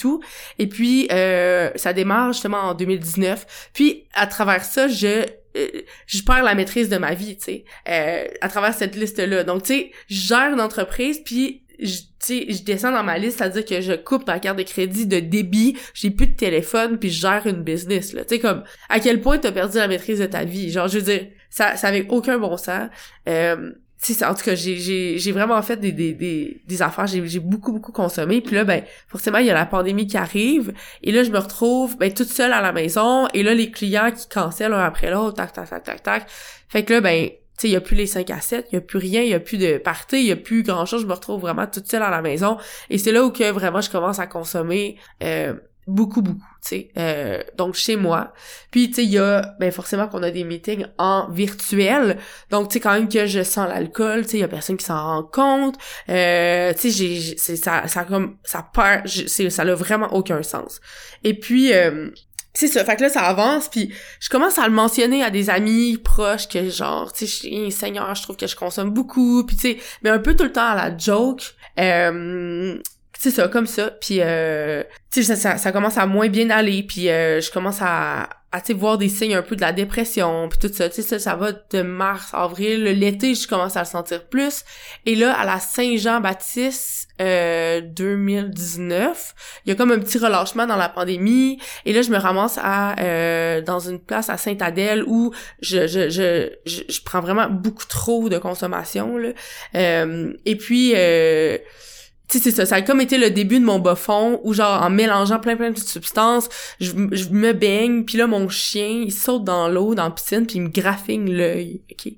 Et puis, euh, ça démarre justement en 2019. Puis, à travers ça, je euh, je perds la maîtrise de ma vie, tu sais, euh, à travers cette liste-là. Donc, tu sais, je gère une entreprise, puis je, je descends dans ma liste, c'est-à-dire que je coupe ma carte de crédit de débit, j'ai plus de téléphone, puis je gère une business, là. Tu sais, comme, à quel point t'as perdu la maîtrise de ta vie? Genre, je veux dire, ça, ça avait aucun bon sens. Euh, c'est en tout cas j'ai vraiment fait des des des, des affaires. J'ai beaucoup beaucoup consommé. Puis là ben forcément il y a la pandémie qui arrive. Et là je me retrouve ben toute seule à la maison. Et là les clients qui cancellent un après l'autre tac tac tac tac tac. Fait que là ben tu sais, il y a plus les 5 à 7, il y a plus rien, il y a plus de party, il y a plus grand-chose, je me retrouve vraiment toute seule à la maison. Et c'est là où que vraiment je commence à consommer euh, beaucoup beaucoup tu sais euh, donc chez moi. Puis tu sais il y a ben forcément qu'on a des meetings en virtuel. Donc tu sais quand même que je sens l'alcool tu sais il y a personne qui s'en rend compte. Euh, tu sais j'ai ça ça comme ça perd ça n'a vraiment aucun sens. Et puis euh, c'est ça, fait que là, ça avance, puis je commence à le mentionner à des amis proches que genre, tu sais, Seigneur, je trouve que je consomme beaucoup, puis tu sais, mais un peu tout le temps à la joke. Euh, c'est ça comme ça. Puis euh, tu sais ça, ça, commence à moins bien aller. Puis euh, je commence à à tu voir des signes un peu de la dépression puis tout ça. Tu sais ça, ça va de mars avril l'été je commence à le sentir plus. Et là à la Saint-Jean-Baptiste euh, 2019 il y a comme un petit relâchement dans la pandémie. Et là je me ramasse à euh, dans une place à Sainte-Adèle où je je, je je prends vraiment beaucoup trop de consommation là. Euh, et puis euh, tu sais, c'est ça, ça a comme été le début de mon bas fond, où genre, en mélangeant plein plein de substances, je, je me baigne, puis là, mon chien, il saute dans l'eau, dans la piscine, puis il me graffigne l'œil, ok?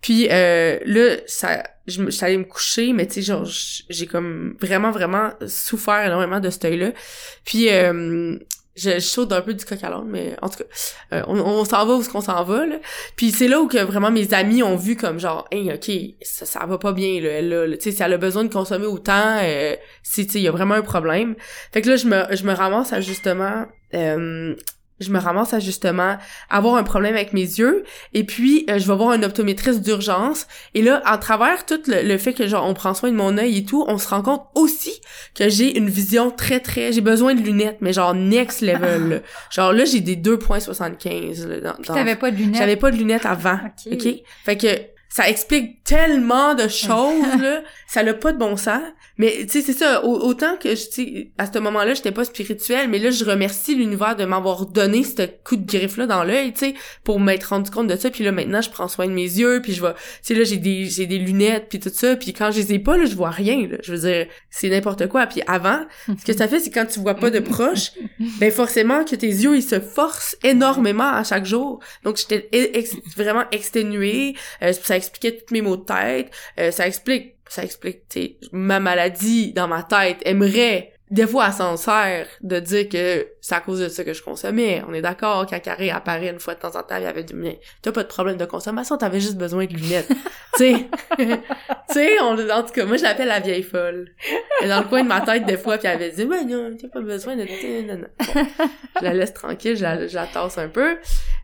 Puis euh, là, ça, je, suis allée me coucher, mais tu sais, genre, j'ai comme vraiment, vraiment souffert énormément de cet œil-là. Puis, euh, je, je saute un peu du coq à l'âne, mais en tout cas, euh, on, on s'en va où ce qu'on s'en va, là. Puis c'est là où que vraiment mes amis ont vu comme genre, hey, ok, ça, ça va pas bien, là, elle, là, tu sais, si elle a besoin de consommer autant, euh, tu sais, il y a vraiment un problème. Fait que là, je me, je me ramasse à justement, euh, je me ramasse à justement avoir un problème avec mes yeux et puis euh, je vais voir un optométriste d'urgence. Et là à travers tout le, fait que genre on prend soin de mon œil et tout on se rend compte aussi que j'ai une vision très très j'ai besoin de lunettes mais genre next level. Genre là j'ai des 2.75 t'avais pas de lunettes. J'avais pas de lunettes avant ok? Fait que ça explique tellement de choses là. Ça n'a pas de bon sens. Mais tu sais c'est ça. Autant que je à ce moment-là j'étais pas spirituelle mais là je remercie l'univers de m'avoir donné ce coup de griffe là dans l'œil tu sais pour m'être rendu compte de ça. Puis là maintenant je prends soin de mes yeux puis je vais tu sais là j'ai des j'ai des lunettes puis tout ça. Puis quand je les ai pas là je vois rien là. Je veux dire c'est n'importe quoi. Puis avant ce que ça fait c'est quand tu vois pas de proche ben forcément que tes yeux ils se forcent énormément à chaque jour. Donc j'étais vraiment exténuée. Euh, ça expliquait tous mes maux de tête euh, ça explique ça explique, tu ma maladie dans ma tête aimerait des fois, elle s'en sert de dire que c'est à cause de ça que je consommais. On est d'accord, quand Carré apparaît une fois de temps en temps, il avait dit, mais t'as pas de problème de consommation, t'avais juste besoin de lunettes. tu sais, tu sais, en tout cas, moi, je l'appelle la vieille folle. Est dans le coin de ma tête, des fois, puis elle avait dit, ouais, non, t'as pas besoin de... Non, non. je la laisse tranquille, je la, je la tasse un peu.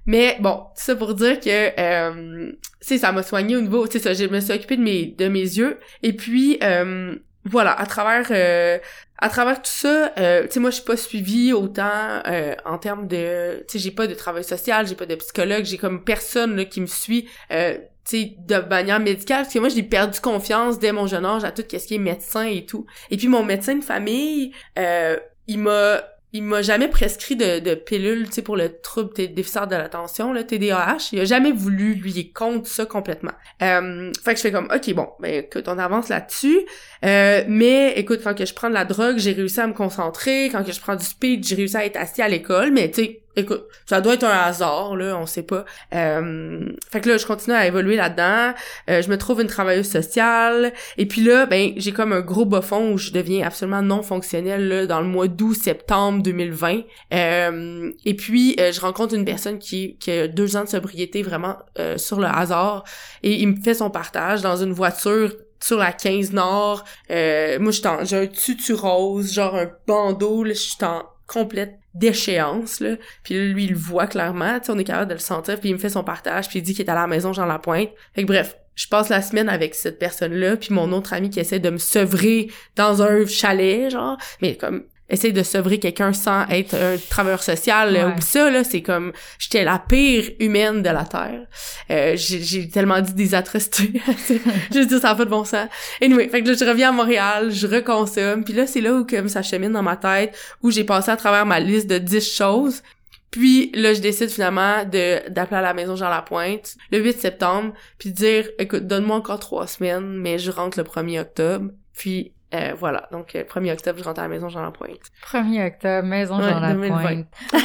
Mais bon, ça pour dire que euh, tu ça m'a soigné au niveau, sais ça, je me suis occupée de mes de mes yeux et puis euh, voilà, à travers euh, à travers tout ça, euh, tu sais moi je suis pas suivie autant euh, en termes de tu sais j'ai pas de travail social, j'ai pas de psychologue, j'ai comme personne là, qui me suit euh, tu sais de manière médicale parce que moi j'ai perdu confiance dès mon jeune âge à tout ce qui est médecin et tout. Et puis mon médecin de famille euh, il m'a il m'a jamais prescrit de, de pilules, tu sais, pour le trouble déficitaire de l'attention, le TDAH. Il a jamais voulu, lui, il compte ça complètement. Euh, fait que je fais comme, OK, bon, ben écoute, on avance là-dessus. Euh, mais écoute, quand que je prends de la drogue, j'ai réussi à me concentrer. Quand que je prends du speed, j'ai réussi à être assis à l'école. Mais tu sais, écoute, ça doit être un hasard, là, on sait pas. Euh, fait que là, je continue à évoluer là-dedans. Euh, je me trouve une travailleuse sociale. Et puis là, ben, j'ai comme un gros bas-fond où je deviens absolument non fonctionnelle, là, dans le mois d'août-septembre 2020. Euh, et puis, euh, je rencontre une personne qui, qui a deux ans de sobriété vraiment euh, sur le hasard. Et il me fait son partage dans une voiture sur la 15 Nord. Euh, moi, j'ai un tutu rose, genre un bandeau, là, je suis en complète déchéance là. Puis lui il le voit clairement tu on est capable de le sentir puis il me fait son partage puis il dit qu'il est à la maison Jean Lapointe fait que bref je passe la semaine avec cette personne là puis mon autre ami qui essaie de me sevrer dans un chalet genre. Mais comme essayer de sevrer quelqu'un sans être un travailleur social ouais. ou ça là c'est comme j'étais la pire humaine de la terre euh, j'ai tellement dit des atrocités je dis ça a pas de bon sens anyway fait que là je reviens à Montréal je reconsomme puis là c'est là où comme ça chemine dans ma tête où j'ai passé à travers ma liste de 10 choses puis là, je décide finalement de d'appeler à la maison Jean Lapointe le 8 septembre, puis dire écoute, donne-moi encore trois semaines, mais je rentre le 1er octobre. Puis euh, voilà, donc 1er octobre, je rentre à la maison Jean Lapointe. 1er octobre, maison Ouais, Jean 2020. Lapointe. tu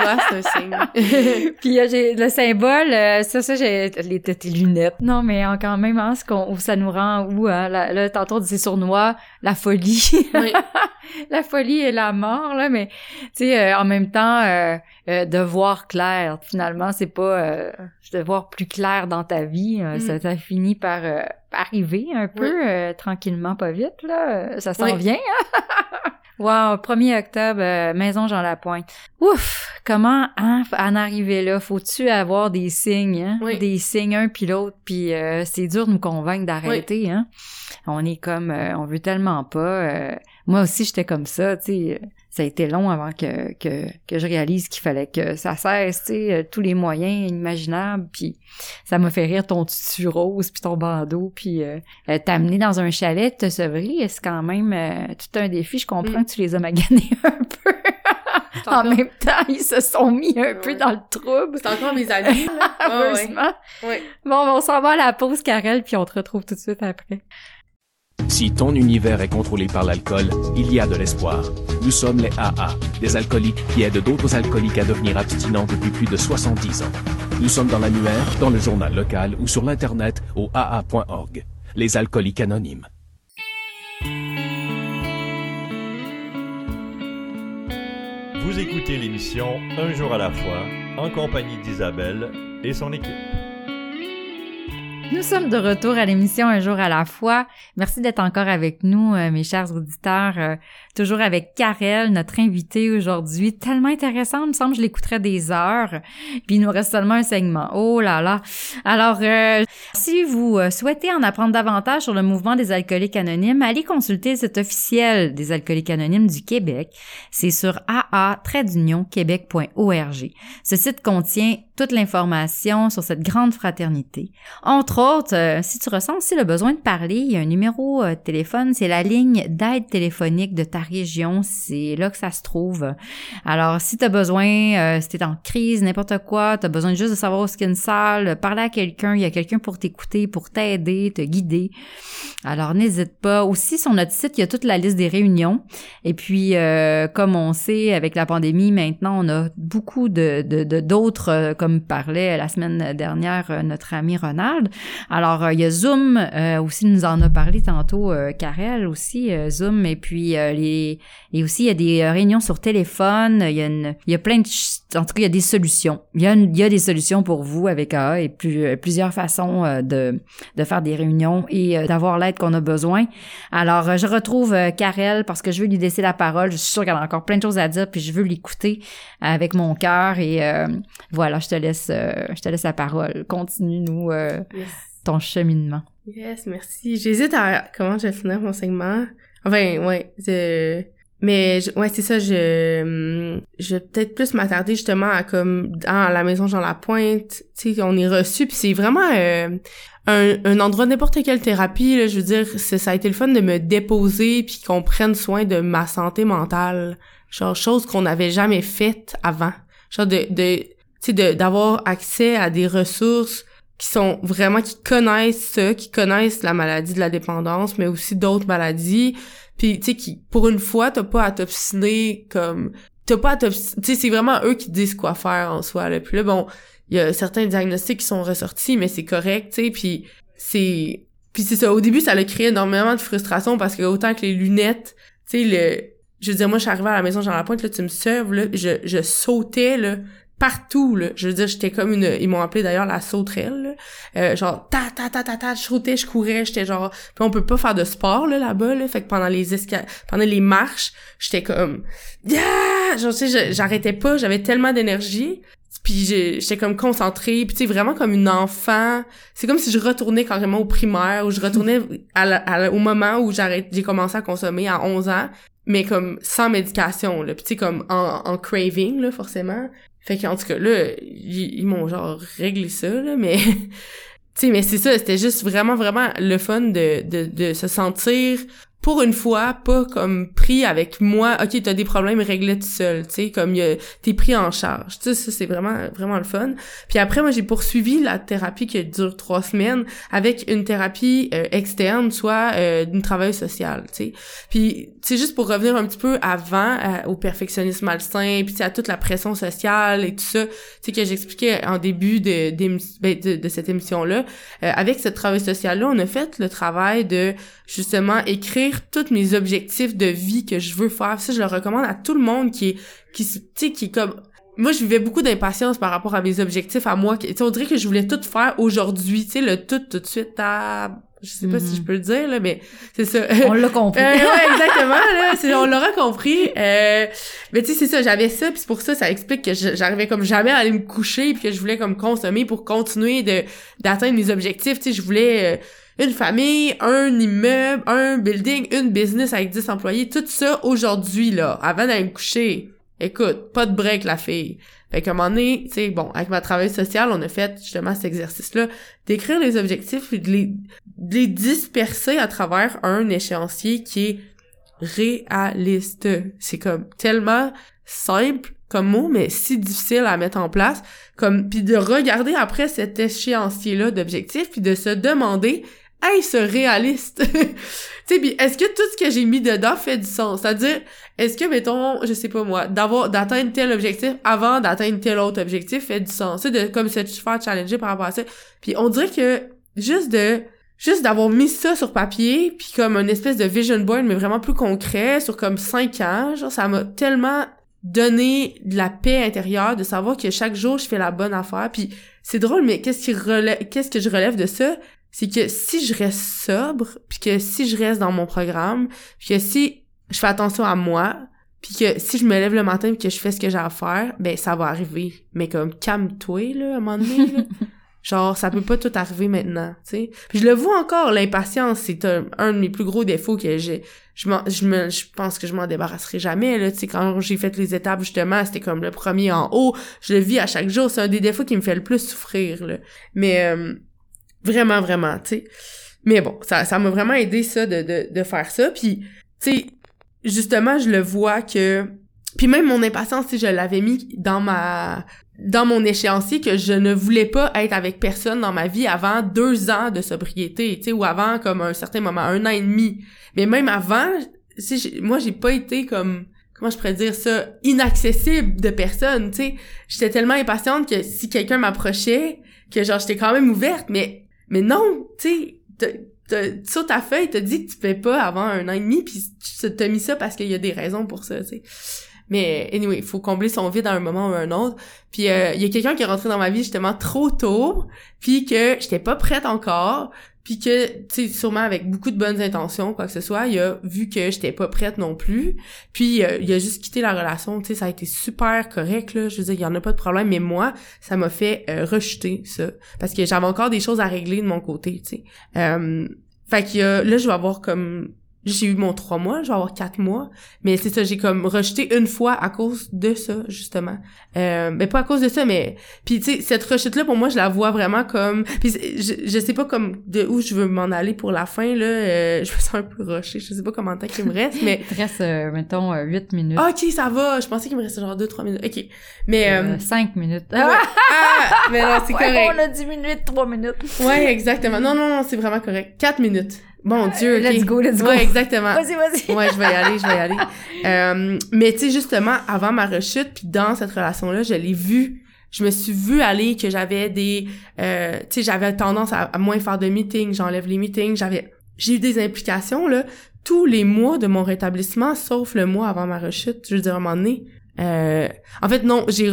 vois, c'est un signe. Puis euh, j'ai le symbole, euh, ça, ça, j'ai les tes lunettes. Non, mais quand même, hein, ce qu'on, où ça nous rend, où, hein, la- là, tantôt disait sournois, la folie. oui, la folie et la mort, là, mais, tu sais, euh, en même temps, euh, euh, de voir clair, finalement, c'est pas euh, de voir plus clair dans ta vie, euh, Mm. ça, ça finit par euh, arriver un peu, euh, tranquillement, pas vite, là, Euh, ça s'en Oui. vient, hein? Wow, 1er octobre, euh, Maison Jean Lapointe. Ouf, comment hein, en arriver là? Faut-tu avoir des signes, hein? Oui. Des signes un puis l'autre, puis euh, c'est dur de nous convaincre d'arrêter, hein? On est comme, euh, on veut tellement pas. euh, moi aussi, j'étais comme ça, tu sais. Ça a été long avant que, que, que je réalise qu'il fallait que ça cesse, tu sais, euh, tous les moyens imaginables, puis ça m'a fait rire ton tutu rose, puis ton bandeau, puis euh, euh, t'amener dans un chalet, te sevrer, c'est quand même euh, tout un défi. Je comprends Mm. que tu les as maganés un peu. en même temps, ils se sont mis un peu dans le trouble. c'est encore mes amis, là. Heureusement. Ouais. Bon, on s'en va à la pause, Karel, puis on te retrouve tout de suite après. Si ton univers est contrôlé par l'alcool, il y a de l'espoir. Nous sommes les AA, des alcooliques qui aident d'autres alcooliques à devenir abstinents depuis plus de 70 ans. Nous sommes dans l'annuaire, dans le journal local ou sur l'Internet au AA.org. Les alcooliques anonymes. Vous écoutez l'émission Un jour à la fois en compagnie d'Isabelle et son équipe. Nous sommes de retour à l'émission Un jour à la fois. Merci d'être encore avec nous, euh, mes chers auditeurs. Euh, toujours avec Karel, notre invité aujourd'hui. Tellement intéressant, il me semble, je l'écouterais des heures. Puis il nous reste seulement un segment. Oh là là. Alors, euh, si vous euh, souhaitez en apprendre davantage sur le mouvement des alcooliques anonymes, allez consulter site officiel des alcooliques anonymes du Québec. C'est sur aa-québec.org. Ce site contient toute l'information sur cette grande fraternité. Entre autres, euh, si tu ressens aussi le besoin de parler, il y a un numéro euh, de téléphone, c'est la ligne d'aide téléphonique de ta région, c'est là que ça se trouve. Alors, si tu as besoin, euh, si tu es en crise, n'importe quoi, tu as besoin juste de savoir où a une salle, parler à quelqu'un, il y a quelqu'un pour t'écouter, pour t'aider, te guider. Alors, n'hésite pas. Aussi, sur notre site, il y a toute la liste des réunions. Et puis, comme on sait, avec la pandémie, maintenant, on a beaucoup de d'autres comme parlait la semaine dernière notre ami Ronald. Alors, il y a Zoom aussi nous en a parlé tantôt, Karel aussi, Zoom, et puis les et aussi il y a des réunions sur téléphone, il y a une, il y a plein de en tout cas, il y a des solutions. Il y a, il y a des solutions pour vous avec AA et plus, plusieurs façons de, de faire des réunions et d'avoir l'aide qu'on a besoin. Alors, je retrouve Karel parce que je veux lui laisser la parole. Je suis sûre qu'elle a encore plein de choses à dire puis je veux l'écouter avec mon cœur et voilà, je te laisse, je te laisse la parole. Continue nous ton cheminement. Yes, merci. J'hésite à comment je vais finir mon segment. Enfin, ouais, je... mais ouais, c'est ça. Je, je vais peut-être plus m'attarder justement à comme dans la maison Jean Lapointe. Tu sais, on est reçu, puis c'est vraiment euh, un, un endroit n'importe quelle thérapie. Là, je veux dire, ça a été le fun de me déposer puis qu'on prenne soin de ma santé mentale, genre chose qu'on n'avait jamais faite avant. Genre de, de tu d'avoir accès à des ressources qui sont vraiment qui connaissent ça, qui connaissent la maladie de la dépendance, mais aussi d'autres maladies. Puis tu sais qui pour une fois t'as pas à t'obstiner comme t'as pas à t'obstiner, tu sais c'est vraiment eux qui disent quoi faire en soi. Là. Puis là bon, il y a certains diagnostics qui sont ressortis, mais c'est correct, tu sais. Puis c'est puis c'est ça. Au début ça a créé énormément de frustration parce que autant que les lunettes, tu sais le je veux dire moi je suis arrivée à la maison Jean Lapointe là tu me serves là je je sautais là partout là. Je veux dire j'étais comme une ils m'ont appelé d'ailleurs la sauterelle euh, genre ta ta ta ta ta je sautais je courais j'étais genre puis on peut pas faire de sport là là-bas là. Fait que pendant les esca pendant les marches j'étais comme yeah! Genre tu sais j'arrêtais pas j'avais tellement d'énergie. Puis j'étais comme concentrée. Puis tu sais vraiment comme une enfant. C'est comme si je retournais carrément au primaire ou je retournais à, au moment où j'ai commencé à consommer à 11 ans mais comme sans médication là. Puis tu sais comme en, en craving là forcément fait qu'en tout cas, là, ils, m'ont genre réglé ça, là, mais... tu sais, mais c'est ça, c'était juste vraiment, vraiment le fun de, de, de se sentir pour une fois, pas comme pris avec moi, ok, t'as des problèmes, réglés tout seul, tu sais, comme t'es pris en charge. Tu sais, ça, c'est vraiment, vraiment le fun. Puis après, moi, j'ai poursuivi la thérapie qui dure trois semaines avec une thérapie euh, externe, soit euh, d'une travail social, tu sais. Puis, c'est juste pour revenir un petit peu avant euh, au perfectionnisme malsain, puis à toute la pression sociale et tout ça, tu sais, que j'expliquais en début de, ben, de, de, cette émission-là. avec ce travail social-là, on a fait le travail de, justement, écrire tous mes objectifs de vie que je veux faire. Ça, je le recommande à tout le monde qui est, qui, tu sais, qui est comme, moi, je vivais beaucoup d'impatience par rapport à mes objectifs à moi. Tu on dirait que je voulais tout faire aujourd'hui, tu sais, le tout, tout de suite à je sais pas si je mhm. peux le dire là mais c'est ça on l'a compris euh, ouais, exactement là on l'aura compris euh, mais tu sais c'est ça j'avais ça puis c'est pour ça ça explique que j'arrivais comme jamais à aller me coucher puis que je voulais comme consommer pour continuer de d'atteindre mes objectifs tu sais je voulais euh, une famille, un immeuble, un building, une business avec 10 employés, tout ça aujourd'hui, là, avant d'aller me coucher. Écoute, pas de break, la fille. Fait qu'à un moment donné, tu sais, bon, avec ma travail social, on a fait justement cet exercice-là, d'écrire les objectifs et de les, de les disperser à travers un échéancier qui est réaliste. C'est comme tellement simple comme mot, mais si difficile à mettre en place, comme puis de regarder après cet échéancier-là d'objectifs, puis de se demander est-ce réaliste? tu sais, puis est-ce que tout ce que j'ai mis dedans fait du sens? C'est-à-dire, est-ce que, mettons, je sais pas moi, d'avoir, d'atteindre tel objectif avant d'atteindre tel autre objectif fait du sens? Tu de, comme se faire challenger par rapport à ça. Puis on dirait que, juste de, juste d'avoir mis ça sur papier, puis comme une espèce de vision board, mais vraiment plus concret, sur comme cinq ans, genre, ça m'a tellement donné de la paix intérieure, de savoir que chaque jour, je fais la bonne affaire, puis c'est drôle, mais qu'est-ce qui relève, qu'est-ce que je relève de ça? C'est que si je reste sobre, puis que si je reste dans mon programme, puis que si je fais attention à moi, puis que si je me lève le matin puis que je fais ce que j'ai à faire, ben ça va arriver. Mais comme calme-toi là à un moment donné. Là. Genre ça peut pas tout arriver maintenant, tu sais. Puis je le vois encore, l'impatience c'est un, de mes plus gros défauts que j'ai. Je je me je pense que je m'en débarrasserai jamais là, tu sais quand j'ai fait les étapes justement, c'était comme le premier en haut, je le vis à chaque jour, c'est un des défauts qui me fait le plus souffrir là. Mais euh, Vraiment, vraiment, tu sais. Mais bon, ça ça m'a vraiment aidé ça de, de, de faire ça. Puis, tu sais, justement, je le vois que... Puis même mon impatience, tu je l'avais mis dans ma dans mon échéancier que je ne voulais pas être avec personne dans ma vie avant deux ans de sobriété, tu sais, ou avant comme un certain moment, un an et demi. Mais même avant, moi j'ai pas été comme comment je pourrais dire ça inaccessible de personne tu sais j'étais tellement impatiente que si quelqu'un m'approchait que genre j'étais quand même ouverte mais mais non tu sais sur ta feuille t'as dit que tu fais pas avant un an et demi puis tu t'as mis ça parce qu'il y a des raisons pour ça tu sais mais anyway, il faut combler son vide à un moment ou à un autre. Puis euh, il y a quelqu'un qui est rentré dans ma vie justement trop tôt, puis que j'étais pas prête encore, puis que tu sais sûrement avec beaucoup de bonnes intentions quoi que ce soit il a vu que j'étais pas prête non plus puis euh, il a juste quitté la relation tu sais ça a été super correct là. Je veux dire il y en a pas de problème mais moi ça m'a fait euh, rejeter ça. Parce que j'avais encore des choses à régler de mon côté tu sais. Euh, fait que là je vais avoir comme j'ai eu mon trois mois, je vais avoir quatre mois, mais c'est ça, j'ai comme rejeté une fois à cause de ça, justement. Euh, mais pas à cause de ça, mais... Puis, tu sais, cette rechute-là, pour moi, je la vois vraiment comme... Puis, je, je sais pas comme de où je veux m'en aller pour la fin, là. Euh, je me sens un peu rushée, je sais pas comment de temps qu'il me reste, mais... Il te reste, euh, mettons, euh, 8 minutes. OK, ça va, je pensais qu'il me restait genre 2-3 minutes. OK, mais... Euh, 5 minutes. ah, mais non, c'est correct. on a diminué de 3 minutes. Ouais, exactement. Non, non, non, c'est vraiment correct. 4 minutes. Mon Dieu, Let's go, let's go. Ouais, exactement. Vas-y, vas-y. ouais, je vais y aller, je vais y aller. Euh, mais tu sais, justement, avant ma rechute, puis dans cette relation-là, je l'ai vu. Je me suis vu aller que j'avais des... Euh, tu sais, j'avais tendance à, à, moins faire de meetings, j'enlève les meetings, j'avais... J'ai eu des implications, là, tous les mois de mon rétablissement, sauf le mois avant ma rechute. Je veux dire, à un moment donné... Euh, en fait, non, j'ai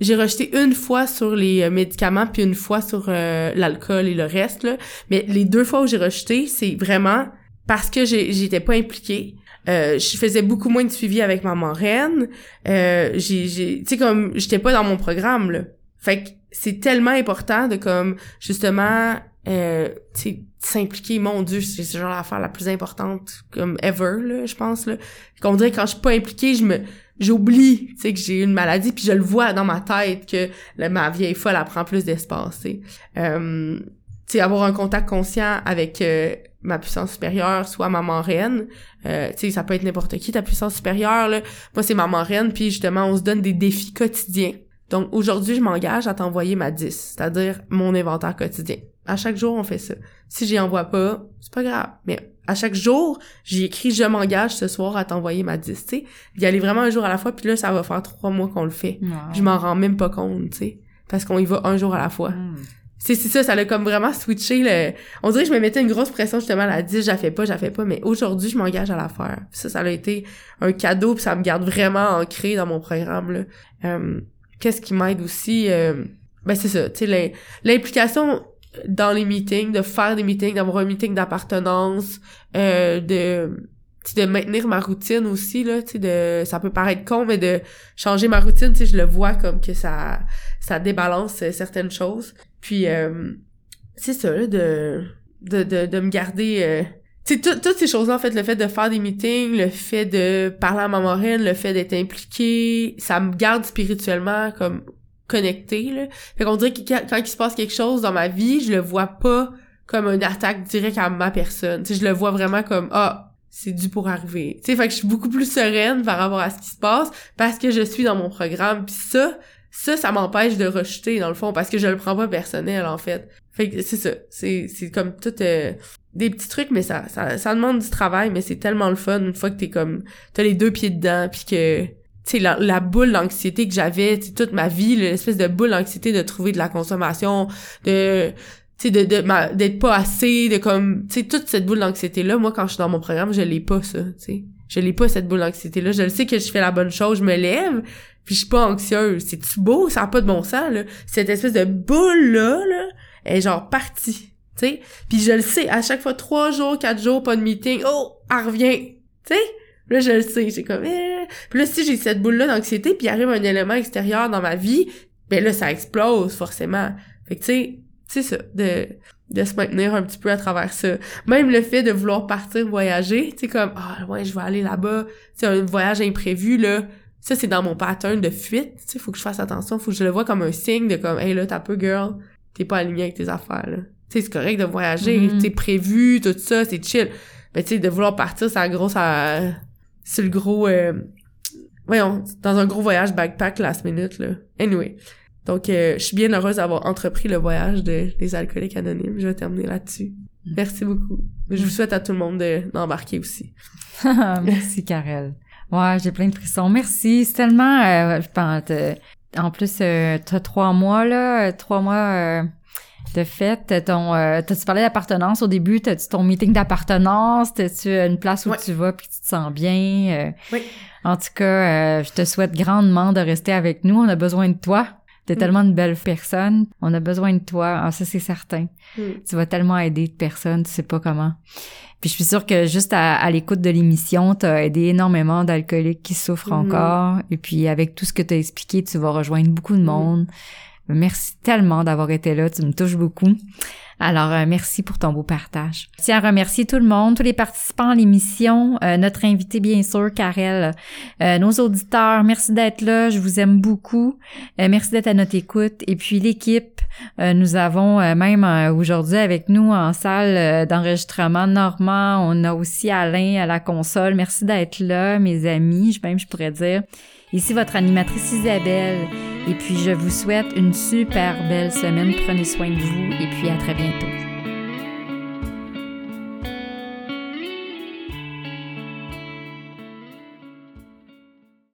j'ai rejeté une fois sur les euh, médicaments puis une fois sur euh, l'alcool et le reste là. mais les deux fois où j'ai rejeté c'est vraiment parce que j'étais pas impliquée. Euh, je faisais beaucoup moins de suivi avec ma marraine. Euh, j'ai tu sais comme j'étais pas dans mon programme là. Fait que c'est tellement important de comme justement euh, s'impliquer. Mon dieu c'est ce genre d'affaire la plus importante comme ever là je pense là. Qu'on dirait quand je suis pas impliquée je me j'oublie, tu sais, que j'ai une maladie, puis je le vois dans ma tête que ma vieille folle, elle prend plus d'espace, tu sais. Euh, tu sais, avoir un contact conscient avec euh, ma puissance supérieure, soit ma marraine, euh, tu sais, ça peut être n'importe qui, ta puissance supérieure, là. Moi, c'est ma marraine, puis justement, on se donne des défis quotidiens. Donc, aujourd'hui, je m'engage à t'envoyer ma 10, c'est-à-dire mon inventaire quotidien. À chaque jour, on fait ça. Si j'y envoie pas, c'est pas grave. Mais à chaque jour, j'ai écrit je m'engage ce soir à t'envoyer ma 10, tu sais. y aller vraiment un jour à la fois, puis là, ça va faire trois mois qu'on le fait. Je m'en rends même pas compte, tu sais. Parce qu'on y va un jour à la fois. Hmm. C'est ça, ça l'a comme vraiment switché le... On dirait que je me mettais une grosse pression justement à la 10, j'la fais pas, j'la fais pas, mais aujourd'hui, je m'engage à la faire. ça, ça a été un cadeau, puis ça me garde vraiment ancré dans mon programme, là. Euh, Qu'est-ce qui m'aide aussi? Euh, ben c'est ça, tu sais, l'implication dans les meetings, de faire des meetings, d'avoir un meeting d'appartenance, euh, de de maintenir ma routine aussi là tu de ça peut paraître con mais de changer ma routine tu je le vois comme que ça ça débalance certaines choses. Puis euh, c'est ça là de de de, de me garder euh, tu sais toutes ces choses là en fait le fait de faire des meetings le fait de parler à ma marraine le fait d'être impliqué ça me garde spirituellement comme connecté là. Fait qu'on dirait que quand il se passe quelque chose dans ma vie, je le vois pas comme une attaque directe à ma personne. Tu sais, je le vois vraiment comme ah, c'est dû pour arriver. Tu sais, fait que je suis beaucoup plus sereine par rapport à ce qui se passe parce que je suis dans mon programme. Puis ça, ça, ça m'empêche de rejeter dans le fond parce que je le prends pas personnel en fait. Fait que c'est ça. C'est c'est comme tout euh, des petits trucs mais ça, ça ça demande du travail mais c'est tellement le fun une fois que t'es comme t'as les deux pieds dedans puis que tu la, boule d'anxiété que j'avais toute ma vie l'espèce de boule d'anxiété de trouver de la consommation de tu sais de d'être pas assez de comme tu sais toute cette boule d'anxiété là moi quand je suis dans mon programme je l'ai pas ça tu sais. Je l'ai pas cette boule d'anxiété là je le sais que je fais la bonne chose je me lève puis je suis pas anxieuse. C'est tu beau? Ça a pas de bon sens là. Cette espèce de boule là là est genre partie tu sais. Puis je le sais à chaque fois trois jours quatre jours pas de meeting oh elle revient tu sais Là, je le sais, j'ai comme, eh. Puis là, si j'ai cette boule-là d'anxiété, puis arrive un élément extérieur dans ma vie, ben là, ça explose, forcément. Fait que, tu sais, c'est ça, de, de se maintenir un petit peu à travers ça. Même le fait de vouloir partir voyager, tu sais, comme, ah, ouais, je vais aller là-bas, tu sais, un voyage imprévu, là, ça, c'est dans mon pattern de fuite, tu sais, faut que je fasse attention, faut que je le vois comme un signe de comme, hey, là, t'as peu, girl, t'es pas aligné avec tes affaires, là. Tu sais, c'est correct de voyager, mm -hmm. prévu, tout ça, c'est chill. Mais tu sais, de vouloir partir, ça grosse à c'est le gros euh, voyons dans un gros voyage backpack last minute là. Anyway. Donc euh, je suis bien heureuse d'avoir entrepris le voyage de, des alcooliques anonymes. Je vais terminer là-dessus. Merci beaucoup. Je vous souhaite à tout le monde d'embarquer aussi. Merci Karel. Ouais, j'ai plein de frissons. Merci. C'est tellement... Euh, je pense, euh, en plus, euh, t'as trois mois, là. Trois mois euh, de fête. Ton, euh, t'as-tu parlé d'appartenance au début? T'as-tu ton meeting d'appartenance? T'as-tu une place où Ouais. tu vas puis tu te sens bien? Euh, Oui. En tout cas, euh, je te souhaite grandement de rester avec nous. On a besoin de toi. T'es Mm. tellement une belle personne. On a besoin de toi. Ah, ça, c'est certain. Mm. Tu vas tellement aider de personnes, tu sais pas comment. Puis je suis sûre que juste à, à l'écoute de l'émission, t'as aidé énormément d'alcooliques qui souffrent Mhm. encore. Et puis avec tout ce que t'as expliqué, tu vas rejoindre beaucoup de monde. Merci tellement d'avoir été là, tu me touches beaucoup. Alors, euh, merci pour ton beau partage. Je tiens à remercier tout le monde, tous les participants à l'émission, euh, notre invité bien sûr, Karel, euh, nos auditeurs, merci d'être là, je vous aime beaucoup. Merci d'être à notre écoute. Et puis l'équipe, nous avons même aujourd'hui avec nous en salle d'enregistrement Normand, on a aussi Alain à la console. Merci d'être là, mes amis, je- même je pourrais dire. Ici votre animatrice Isabelle. Et puis je vous souhaite une super belle semaine. Prenez soin de vous et puis à très bientôt.